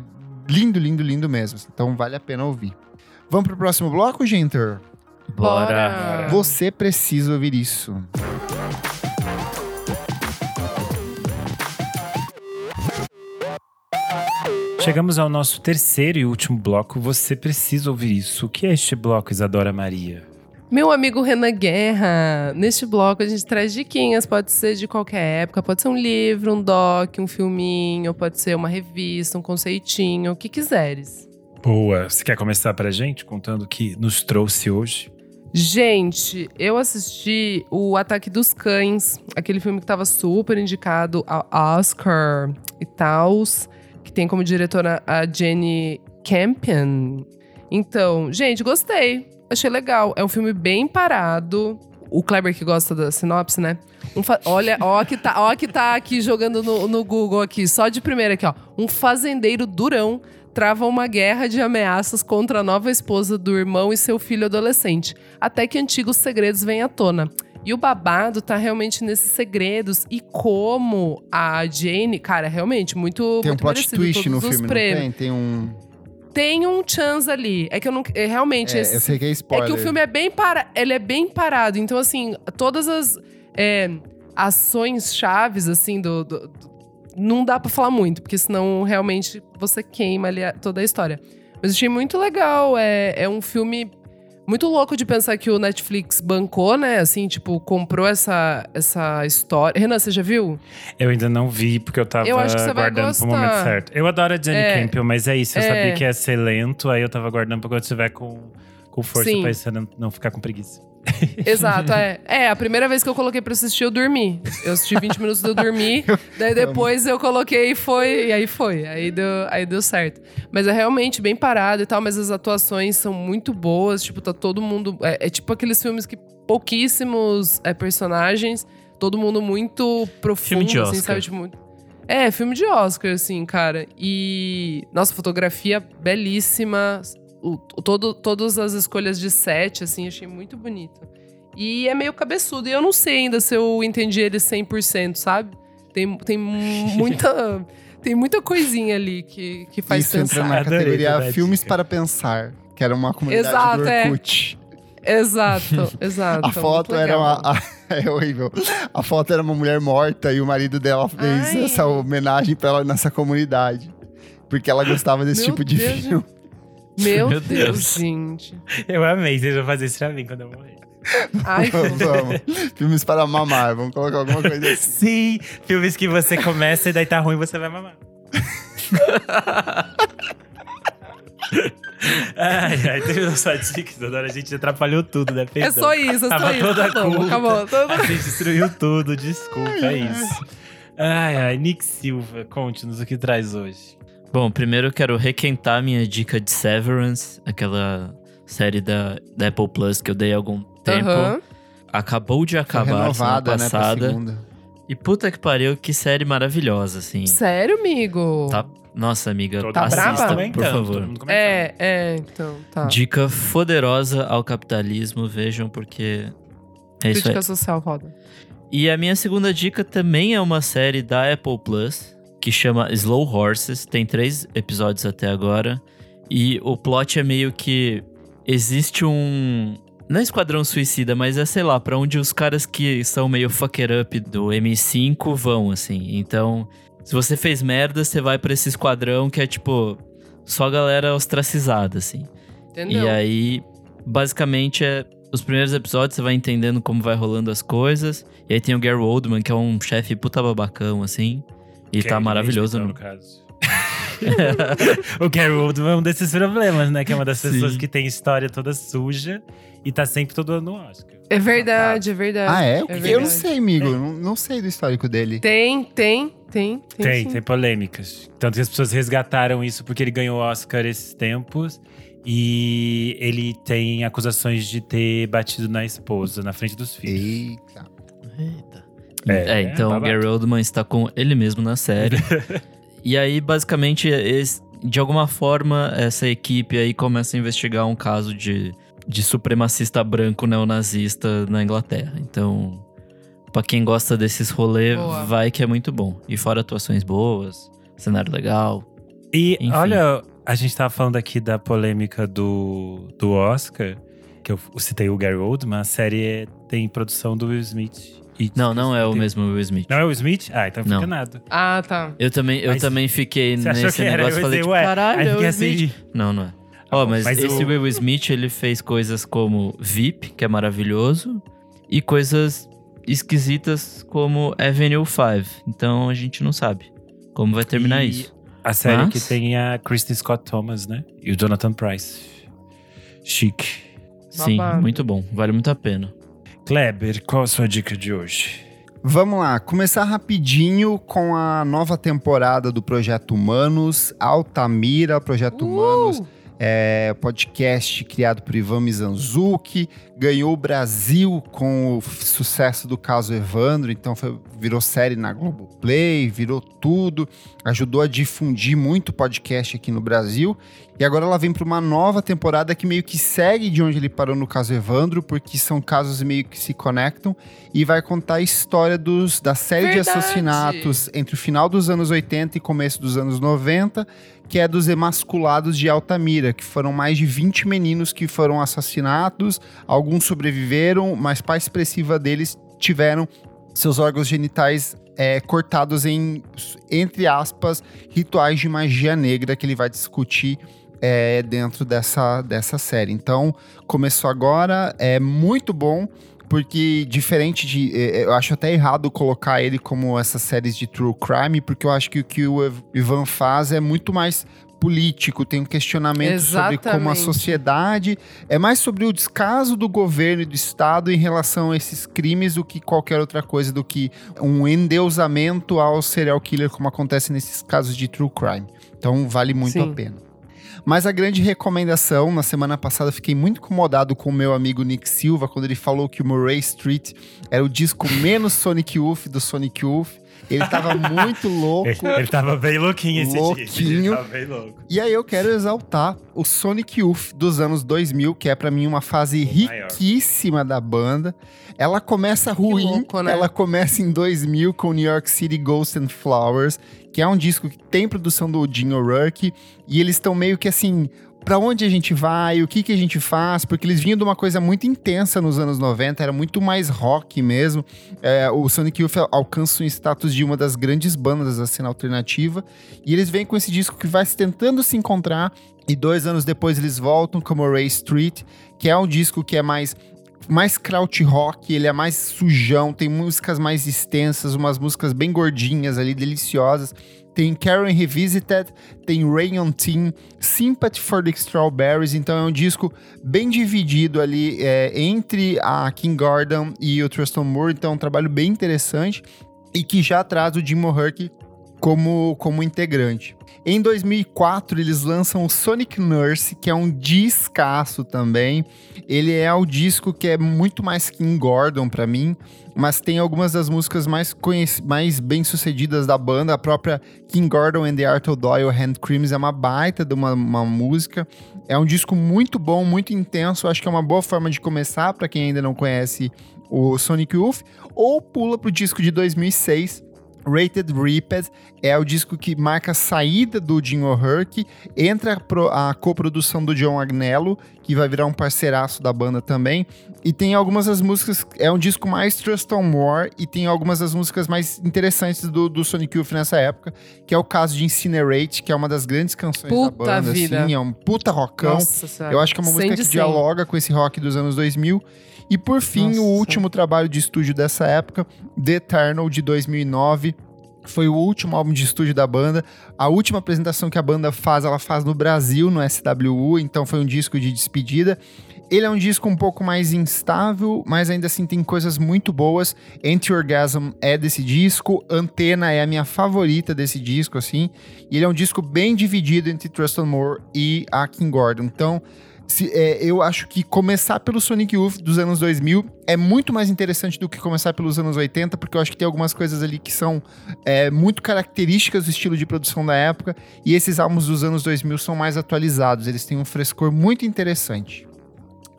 lindo, lindo, lindo mesmo. Então vale a pena ouvir. Vamos pro próximo bloco, Ginter? Bora. Você precisa ouvir isso. Chegamos ao nosso terceiro e último bloco. Você precisa ouvir isso. O que é este bloco, Isadora Maria? Meu amigo Renan Guerra, neste bloco a gente traz diquinhas, pode ser de qualquer época, pode ser um livro, um doc, um filminho, pode ser uma revista, um conceitinho, o que quiseres. Boa. Você quer começar pra gente contando o que nos trouxe hoje? Gente, eu assisti o Ataque dos Cães, aquele filme que tava super indicado ao Oscar e tals, que tem como diretora a Jenny Campion. Então, gente, gostei. Achei legal. É um filme bem parado. O Kleber que gosta da sinopse, né? Um fa- Olha, ó que, tá, ó que tá aqui jogando no, no Google aqui, só de primeira aqui, ó. Um fazendeiro durão trava uma guerra de ameaças contra a nova esposa do irmão e seu filho adolescente, até que antigos segredos vêm à tona. E o babado tá realmente nesses segredos e como a Jane, cara, realmente muito Tem um muito plot merecido twist no filme, não prêmios. tem? Tem um... Tem um chance ali. É que eu não. é, realmente. É, esse- eu sei que é é spoiler. que o filme é bem para, ele é bem parado. Então assim, todas as é, ações chaves assim do, do- do- não dá pra falar muito, porque senão realmente você queima ali a- toda a história. Mas achei muito legal. É, é um filme muito louco de pensar que o Netflix bancou, né? Assim, tipo, comprou essa, essa história. Renan, você já viu? Eu ainda não vi, porque eu tava Eu acho que você vai guardando pro momento certo. Eu adoro a Jenny É. Campion, mas é isso. Eu É. sabia que ia ser lento, aí eu tava guardando pra quando tiver com, com força Sim. pra você não, não ficar com preguiça. Exato, é. É, a primeira vez que eu coloquei pra assistir, eu dormi. Eu assisti 20 minutos e eu dormi. daí depois eu coloquei e foi. E aí foi. Aí deu, aí deu certo. Mas é realmente bem parado e tal, mas as atuações são muito boas. Tipo, tá todo mundo. É, é tipo aqueles filmes que pouquíssimos é, personagens, todo mundo muito profundo, Filme de assim, Oscar. sabe? Tipo, é, filme de Oscar, assim, cara. E. Nossa, fotografia belíssima. O, todo, todas as escolhas de set, assim, achei muito bonito. E é meio cabeçudo. E eu não sei ainda se eu entendi ele 100%, sabe? Tem, tem muita. tem muita coisinha ali que, que faz Isso entra pensar. na Adorei categoria Filmes para Pensar, que era uma comunidade Exato, do é. Orkut. Exato, exato. A foto era uma. a- é horrível. A foto era uma mulher morta e o marido dela fez Ai. essa homenagem pra ela nessa comunidade. Porque ela gostava desse Meu tipo de Deus, filme. Meu, Meu Deus, Deus. gente. Eu amei, vocês vão fazer isso pra mim quando eu morrer. Ai, vamos, vamos. Filmes para mamar, vamos colocar alguma coisa assim. Sim, filmes que você começa e daí tá ruim, você vai mamar. ai, ai, teve sua dica, Isadora. A gente atrapalhou tudo, né? é Perdão. só isso, é só Tava isso. toda Acabou, culta. acabou. Todo- A gente destruiu tudo, desculpa, é isso. Ai, ai, Nick Silva, conte-nos o que traz hoje. Bom, primeiro eu quero requentar minha dica de Severance, aquela série da, da Apple Plus que eu dei há algum tempo. Aham. Acabou de Foi acabar renovada, semana né, pra passada. segunda. e puta que pariu, que série maravilhosa, assim. Sério, amigo? Tá, nossa, amiga, Todo Tá mundo brava? por favor. É, é, então, tá. Dica poderosa ao capitalismo, vejam, porque é isso aí. Crítica social, roda. E a minha segunda dica também é uma série da Apple Plus, que chama Slow Horses. Tem três episódios até agora. E o plot é meio que existe um. Não é esquadrão suicida, mas é, sei lá, pra onde os caras que são meio fucker up do M5 vão, assim. Então, se você fez merda, você vai pra esse esquadrão que é tipo. Só galera ostracizada, assim. Entendeu? E aí, basicamente, é. Os primeiros episódios você vai entendendo como vai rolando as coisas. E aí tem o Gary Oldman, que é um chefe puta babacão, assim. E Gary tá maravilhoso. Oldman, No... caso. o Gary Oldman é um desses problemas, né? Que é uma das Sim. pessoas que tem história toda suja e tá sempre todo ano no Oscar. É verdade, é verdade. Ah, é? É eu não sei, amigo. Não, não sei do histórico dele. Tem, tem, tem. Tem, Tem, tem polêmicas. Tanto que as pessoas resgataram isso porque ele ganhou o Oscar esses tempos. E ele tem acusações de ter batido na esposa, na frente dos filhos. Eita. Eita. É, É, então o babado. Gary Oldman está com ele mesmo na série. e aí, basicamente, esse- de alguma forma, essa equipe aí começa a investigar um caso de, de supremacista branco neonazista na Inglaterra. Então, pra quem gosta desses rolês, vai que é muito bom. E fora atuações boas, cenário legal. E Enfim. olha, a gente tava falando aqui da polêmica do, do Oscar, que eu citei o Gary Oldman, a série tem produção do Will Smith. Não, não é o mesmo Will Smith. Não é o Will Smith? Ah, então Não. fica nada. Ah, tá. Eu também, eu Mas também fiquei Você achou nesse que era? negócio Eu e falei, pensei, tipo, ué, caralho, aí é o Smith. Não, não é. Ó, bom, mas, mas esse o- Will Smith, ele fez coisas como VIP, que é maravilhoso, e coisas esquisitas como Avenue 5. Então a gente não sabe como vai terminar E isso. A série Mas- que tem a Kristen Scott Thomas, né? E o Jonathan Price. Chique. Sim, babado. muito bom. Vale muito a pena. Kleber, qual a sua dica de hoje? Vamos lá, começar rapidinho com a nova temporada do Projeto Humanos, Altamira, Projeto Humanos, Uh! É podcast criado por Ivan Mizanzuki, ganhou o Brasil com o sucesso do caso Evandro, então foi- virou série na Globoplay, virou tudo, ajudou a difundir muito o podcast aqui no Brasil. E agora ela vem para uma nova temporada que meio que segue de onde ele parou no caso Evandro, porque são casos meio que se conectam e vai contar a história dos, da série de Verdade. assassinatos entre o final dos anos 80 e começo dos anos 90, que é dos emasculados de Altamira, que foram mais de 20 meninos que foram assassinados, alguns sobreviveram, mas parte expressiva deles tiveram seus órgãos genitais é, cortados em, entre aspas, rituais de magia negra que ele vai discutir é, dentro dessa, dessa série. Então, começou agora, é muito bom, porque diferente de. é, Eu acho até errado colocar ele como essas séries de true crime, porque eu acho que o que o Ivan faz é muito mais político, tem um questionamento sobre como a Exatamente. sociedade é mais sobre o descaso do governo e do Estado em relação a esses crimes do que qualquer outra coisa, do que um endeusamento ao serial killer, como acontece nesses casos de true crime. Então vale muito Sim. a pena. Mas a grande recomendação, na semana passada fiquei muito incomodado com o meu amigo Nick Silva quando ele falou que o Murray Street era o disco menos Sonic Youth do Sonic Youth. Ele tava muito louco. Ele, ele tava bem louquinho esse dia. Louquinho. Ele tava bem louco. E aí eu quero exaltar o Sonic Youth dos anos 2000, que é pra mim uma fase O maior. riquíssima da banda. Ela começa ruim, louco, né? ela começa em 2000 com New York City Ghosts and Flowers, que é um disco que tem produção do Jim O'Rourke, e eles estão meio que assim, pra onde a gente vai, o que que a gente faz, porque eles vinham de uma coisa muito intensa nos anos 90, era muito mais rock mesmo. É, o Sonic Youth alcança um status de uma das grandes bandas da cena alternativa, e eles vêm com esse disco que vai tentando se encontrar, e dois anos depois eles voltam como Ray Street, que é um disco que é mais mais kraut rock, ele é mais sujão, tem músicas mais extensas, umas músicas bem gordinhas ali, deliciosas. Tem Karen Revisited, tem Rain on Teen, Sympathy for the Strawberries, então é um disco bem dividido ali é, entre a King Gordon e o Tristan Moore, então é um trabalho bem interessante. e que já traz o Jim O'Hurk como, como integrante. Em 2004, eles lançam o Sonic Nurse, que é um discaço também. Ele é o disco que é muito mais King Gordon para mim, mas tem algumas das músicas mais, mais bem-sucedidas da banda. A própria King Gordon and the Arthur Doyle Hand Creams é uma baita de uma, uma música. É um disco muito bom, muito intenso. Acho que é uma boa forma de começar para quem ainda não conhece o Sonic Youth. Ou pula pro disco de 2006, Rated Reaped é o disco que marca a saída do Jim O'Hurk, entra a, coprodução do John Agnello, que vai virar um parceiraço da banda também, e tem algumas das músicas, é um disco mais Trust on More, e tem algumas das músicas mais interessantes do, do Sonic Youth nessa época, que é o caso de Incinerate, que é uma das grandes canções puta da banda, vida. assim, é um puta rockão. Nossa, Eu acho que é uma música que dialoga com esse rock dos anos 2000, e por fim, Nossa. o último trabalho de estúdio dessa época, The Eternal, de 2009. Foi o último álbum de estúdio da banda. A última apresentação que a banda faz, ela faz no Brasil, no SWU, então foi um disco de despedida. Ele é um disco um pouco mais instável, mas ainda assim tem coisas muito boas. Anti-Orgasm é desse disco, Antena é a minha favorita desse disco, assim. E ele é um disco bem dividido entre Trust More e a King Gordon. Então, se, é, eu acho que começar pelo Sonic Youth dos anos 2000 é muito mais interessante do que começar pelos anos 80, porque eu acho que tem algumas coisas ali que são é, muito características do estilo de produção da época, e esses álbuns dos anos 2000 são mais atualizados, eles têm um frescor muito interessante.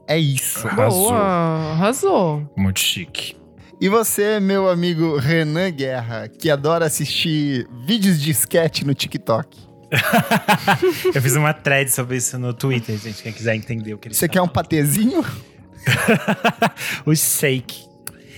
É isso. Arrasou. Boa, arrasou. Muito chique. E você, meu amigo Renan Guerra, que adora assistir vídeos de sketch no TikTok? eu fiz uma thread sobre isso no Twitter, gente. Quem quiser entender o que ele Você quer um patezinho? o shake.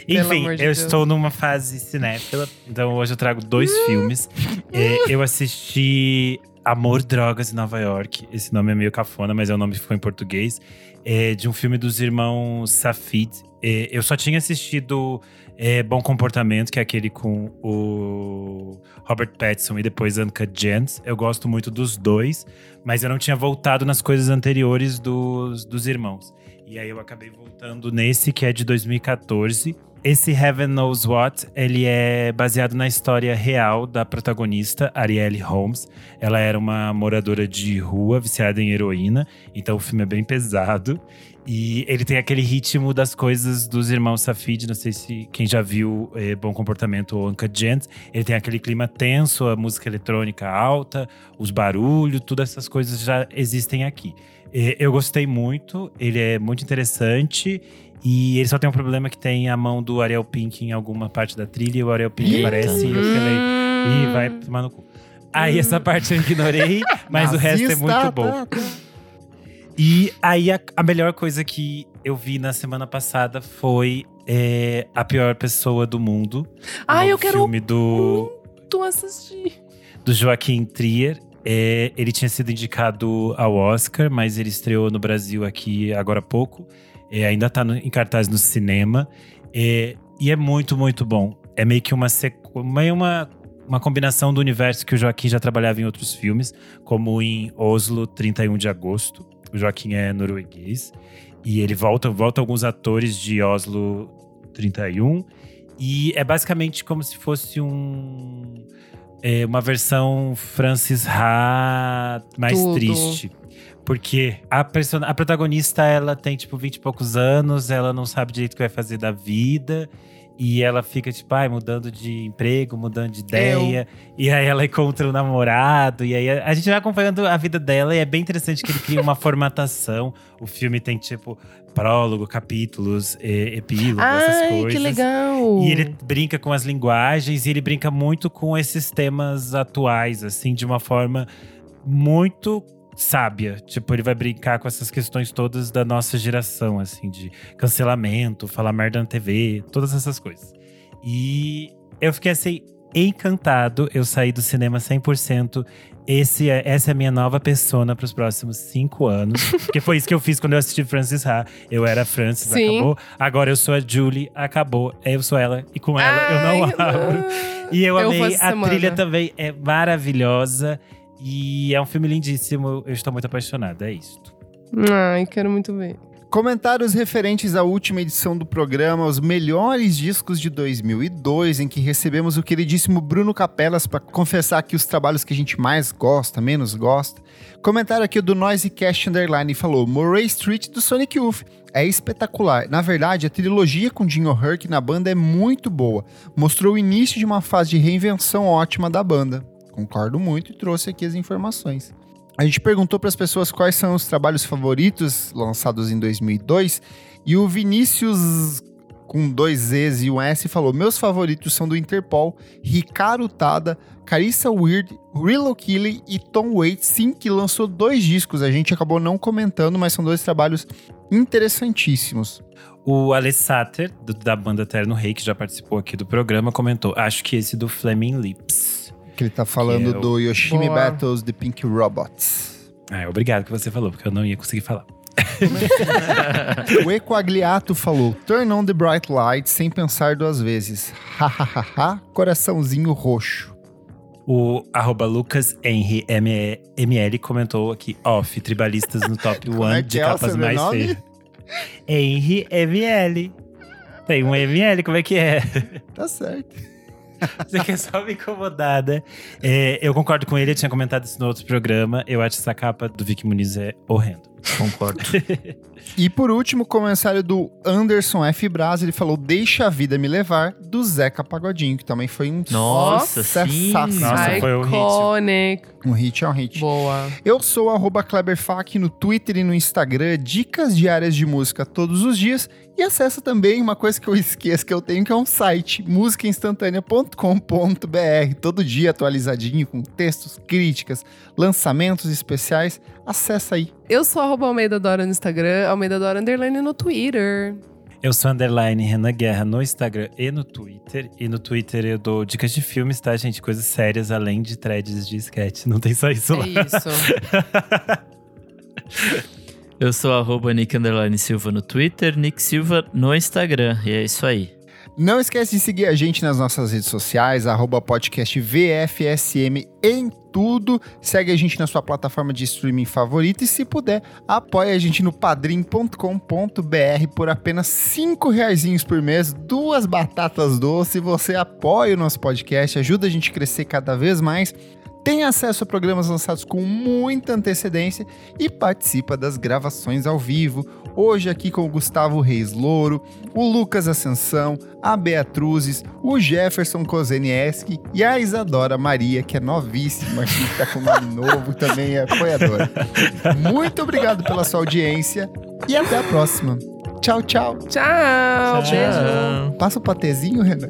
Enfim, de eu Deus. estou numa fase cinéfila, então hoje eu trago dois filmes. É, eu assisti Amor, Drogas em Nova York. Esse nome é meio cafona, mas é o nome que ficou em português. É de um filme dos irmãos Safid. É, eu só tinha assistido é, Bom Comportamento, que é aquele com o Robert Pattinson e depois Uncut Gems. Eu gosto muito dos dois, mas eu não tinha voltado nas coisas anteriores dos, dos irmãos. E aí eu acabei voltando nesse, que é de 2014. Esse Heaven Knows What, ele é baseado na história real da protagonista, Arielle Holmes. Ela era uma moradora de rua, viciada em heroína, então o filme é bem pesado. E ele tem aquele ritmo das coisas dos irmãos Safid, não sei se quem já viu é, Bom Comportamento ou Uncut Gems. Ele tem aquele clima tenso, a música eletrônica alta, os barulhos, todas essas coisas já existem aqui. É, eu gostei muito, ele é muito interessante. E ele só tem um problema que tem a mão do Ariel Pink em alguma parte da trilha e o Ariel Pink aparece e eu falei, ih, vai tomar no cu. Aí essa parte eu ignorei, mas Nazista, o resto é muito bom. Tá, tá. E aí, a, a, melhor coisa que eu vi na semana passada foi é, A Pior Pessoa do Mundo. Ah, eu quero filme do, muito assistir. Do Joaquim Trier. É, ele tinha sido indicado ao Oscar, mas ele estreou no Brasil aqui agora há pouco. É, ainda está em cartaz no cinema. É, e é muito, muito bom. É meio que uma, meio uma, uma combinação do universo que o Joaquim já trabalhava em outros filmes, como em Oslo, 31 de agosto. O Joaquim é norueguês. E ele volta, volta alguns atores de Oslo 31. E é basicamente como se fosse um. É, uma versão Francis Ha mais Tudo. triste. Porque a, a protagonista, ela tem, tipo, 20 e poucos anos, ela não sabe direito o que vai fazer da vida. E ela fica, tipo, ai, mudando de emprego, mudando de ideia. Eu. E aí ela encontra o um namorado. E aí a, gente vai acompanhando a vida dela. E é bem interessante que ele cria uma formatação. O filme tem, tipo, prólogo, capítulos, epílogo, ai, essas coisas. que legal! E ele brinca com as linguagens. E ele brinca muito com esses temas atuais, assim, de uma forma muito sábia. Tipo, ele vai brincar com essas questões todas da nossa geração, assim, de cancelamento, falar merda na TV, todas essas coisas. E eu fiquei assim, encantado. Eu saí do cinema 100%. Esse é, essa é a minha nova persona para os próximos cinco anos. Porque foi isso que eu fiz quando eu assisti Francis Ha. Eu era Francis, Sim. acabou. Agora eu sou a Julie, acabou. Eu sou ela. E com ela Ai, eu não abro. E eu, eu amei. A semana. trilha também é maravilhosa. E é um filme lindíssimo, eu estou muito apaixonada, é isto. Ai, quero muito ver. Comentários referentes à última edição do programa, os melhores discos de 2002, em que recebemos o queridíssimo Bruno Capelas para confessar aqui os trabalhos que a gente mais gosta, menos gosta. Comentário aqui do Noisy Cast Underline falou: Murray Street do Sonic Youth. É espetacular. Na verdade, a trilogia com Jim O'Hurk na banda é muito boa. Mostrou o início de uma fase de reinvenção ótima da banda. Concordo muito e trouxe aqui as informações. A gente perguntou para as pessoas quais são os trabalhos favoritos lançados em 2002 e o Vinícius com dois Z's e um S falou: Meus favoritos são do Interpol, Ricardo Tada, Carissa Weird, Rilo Killy e Tom Waits, sim, que lançou dois discos. A gente acabou não comentando, mas são dois trabalhos interessantíssimos. O Alessater, da banda Terno Rei, que já participou aqui do programa, comentou: Acho que esse do Flaming Lips. Que ele tá falando é o- do Yoshimi Boa. Battles The Pink Robots. Ah, obrigado que você falou, porque eu não ia conseguir falar. o Ecoagliato falou: Turn on the bright lights sem pensar duas vezes. Hahaha, coraçãozinho roxo. O arroba Lucas Henry ML comentou aqui, off, tribalistas no top Como 1 é de é capas mais feias. Henry ML. Tem um ML, como é que é? Tá certo. Você quer só me incomodar, né? É, eu concordo com ele, eu tinha comentado isso no outro programa. Eu acho essa capa do Vic Muniz é horrendo. Concordo. E por último, comentário do Anderson F. Braz, ele falou Deixa a Vida Me Levar, do Zeca Pagodinho, que também foi um Nossa, sim. Nossa, foi um hit. Um hit é um hit. Boa. Eu sou o arroba KleberFac no Twitter e no Instagram, dicas diárias de música todos os dias. E acessa também uma coisa que eu esqueço que eu tenho, que é um site, musicainstantanea.com.br. Todo dia atualizadinho, com textos, críticas, lançamentos especiais. Acessa aí. Eu sou arroba Almeida Dora no Instagram, Almeida Dora Underline no Twitter. Eu sou underline Renan Guerra no Instagram e no Twitter. E no Twitter eu dou dicas de filmes, tá, gente? Coisas sérias, além de threads de sketch. Não tem só isso lá. É isso. Eu sou arroba Nick Silva no Twitter, Nick Silva no Instagram. E é isso aí. Não esquece de seguir a gente nas nossas redes sociais, arroba podcast VFSM em tudo. Segue a gente na sua plataforma de streaming favorita e, se puder, apoie a gente no padrim.com.br por apenas cinco reaisinhos por mês, duas batatas doces. Você apoia o nosso podcast, ajuda a gente a crescer cada vez mais. Tem acesso a programas lançados com muita antecedência e participa das gravações ao vivo. Hoje aqui com o Gustavo Reis Louro, o Lucas Ascensão, a Beatruzes, o Jefferson Kozenieski e a Isadora Maria, que é novíssima, que tá com nome novo, também é apoiadora. Muito obrigado pela sua audiência e até a próxima. Tchau, tchau. Tchau. Beijo. Passa o patezinho, Renan.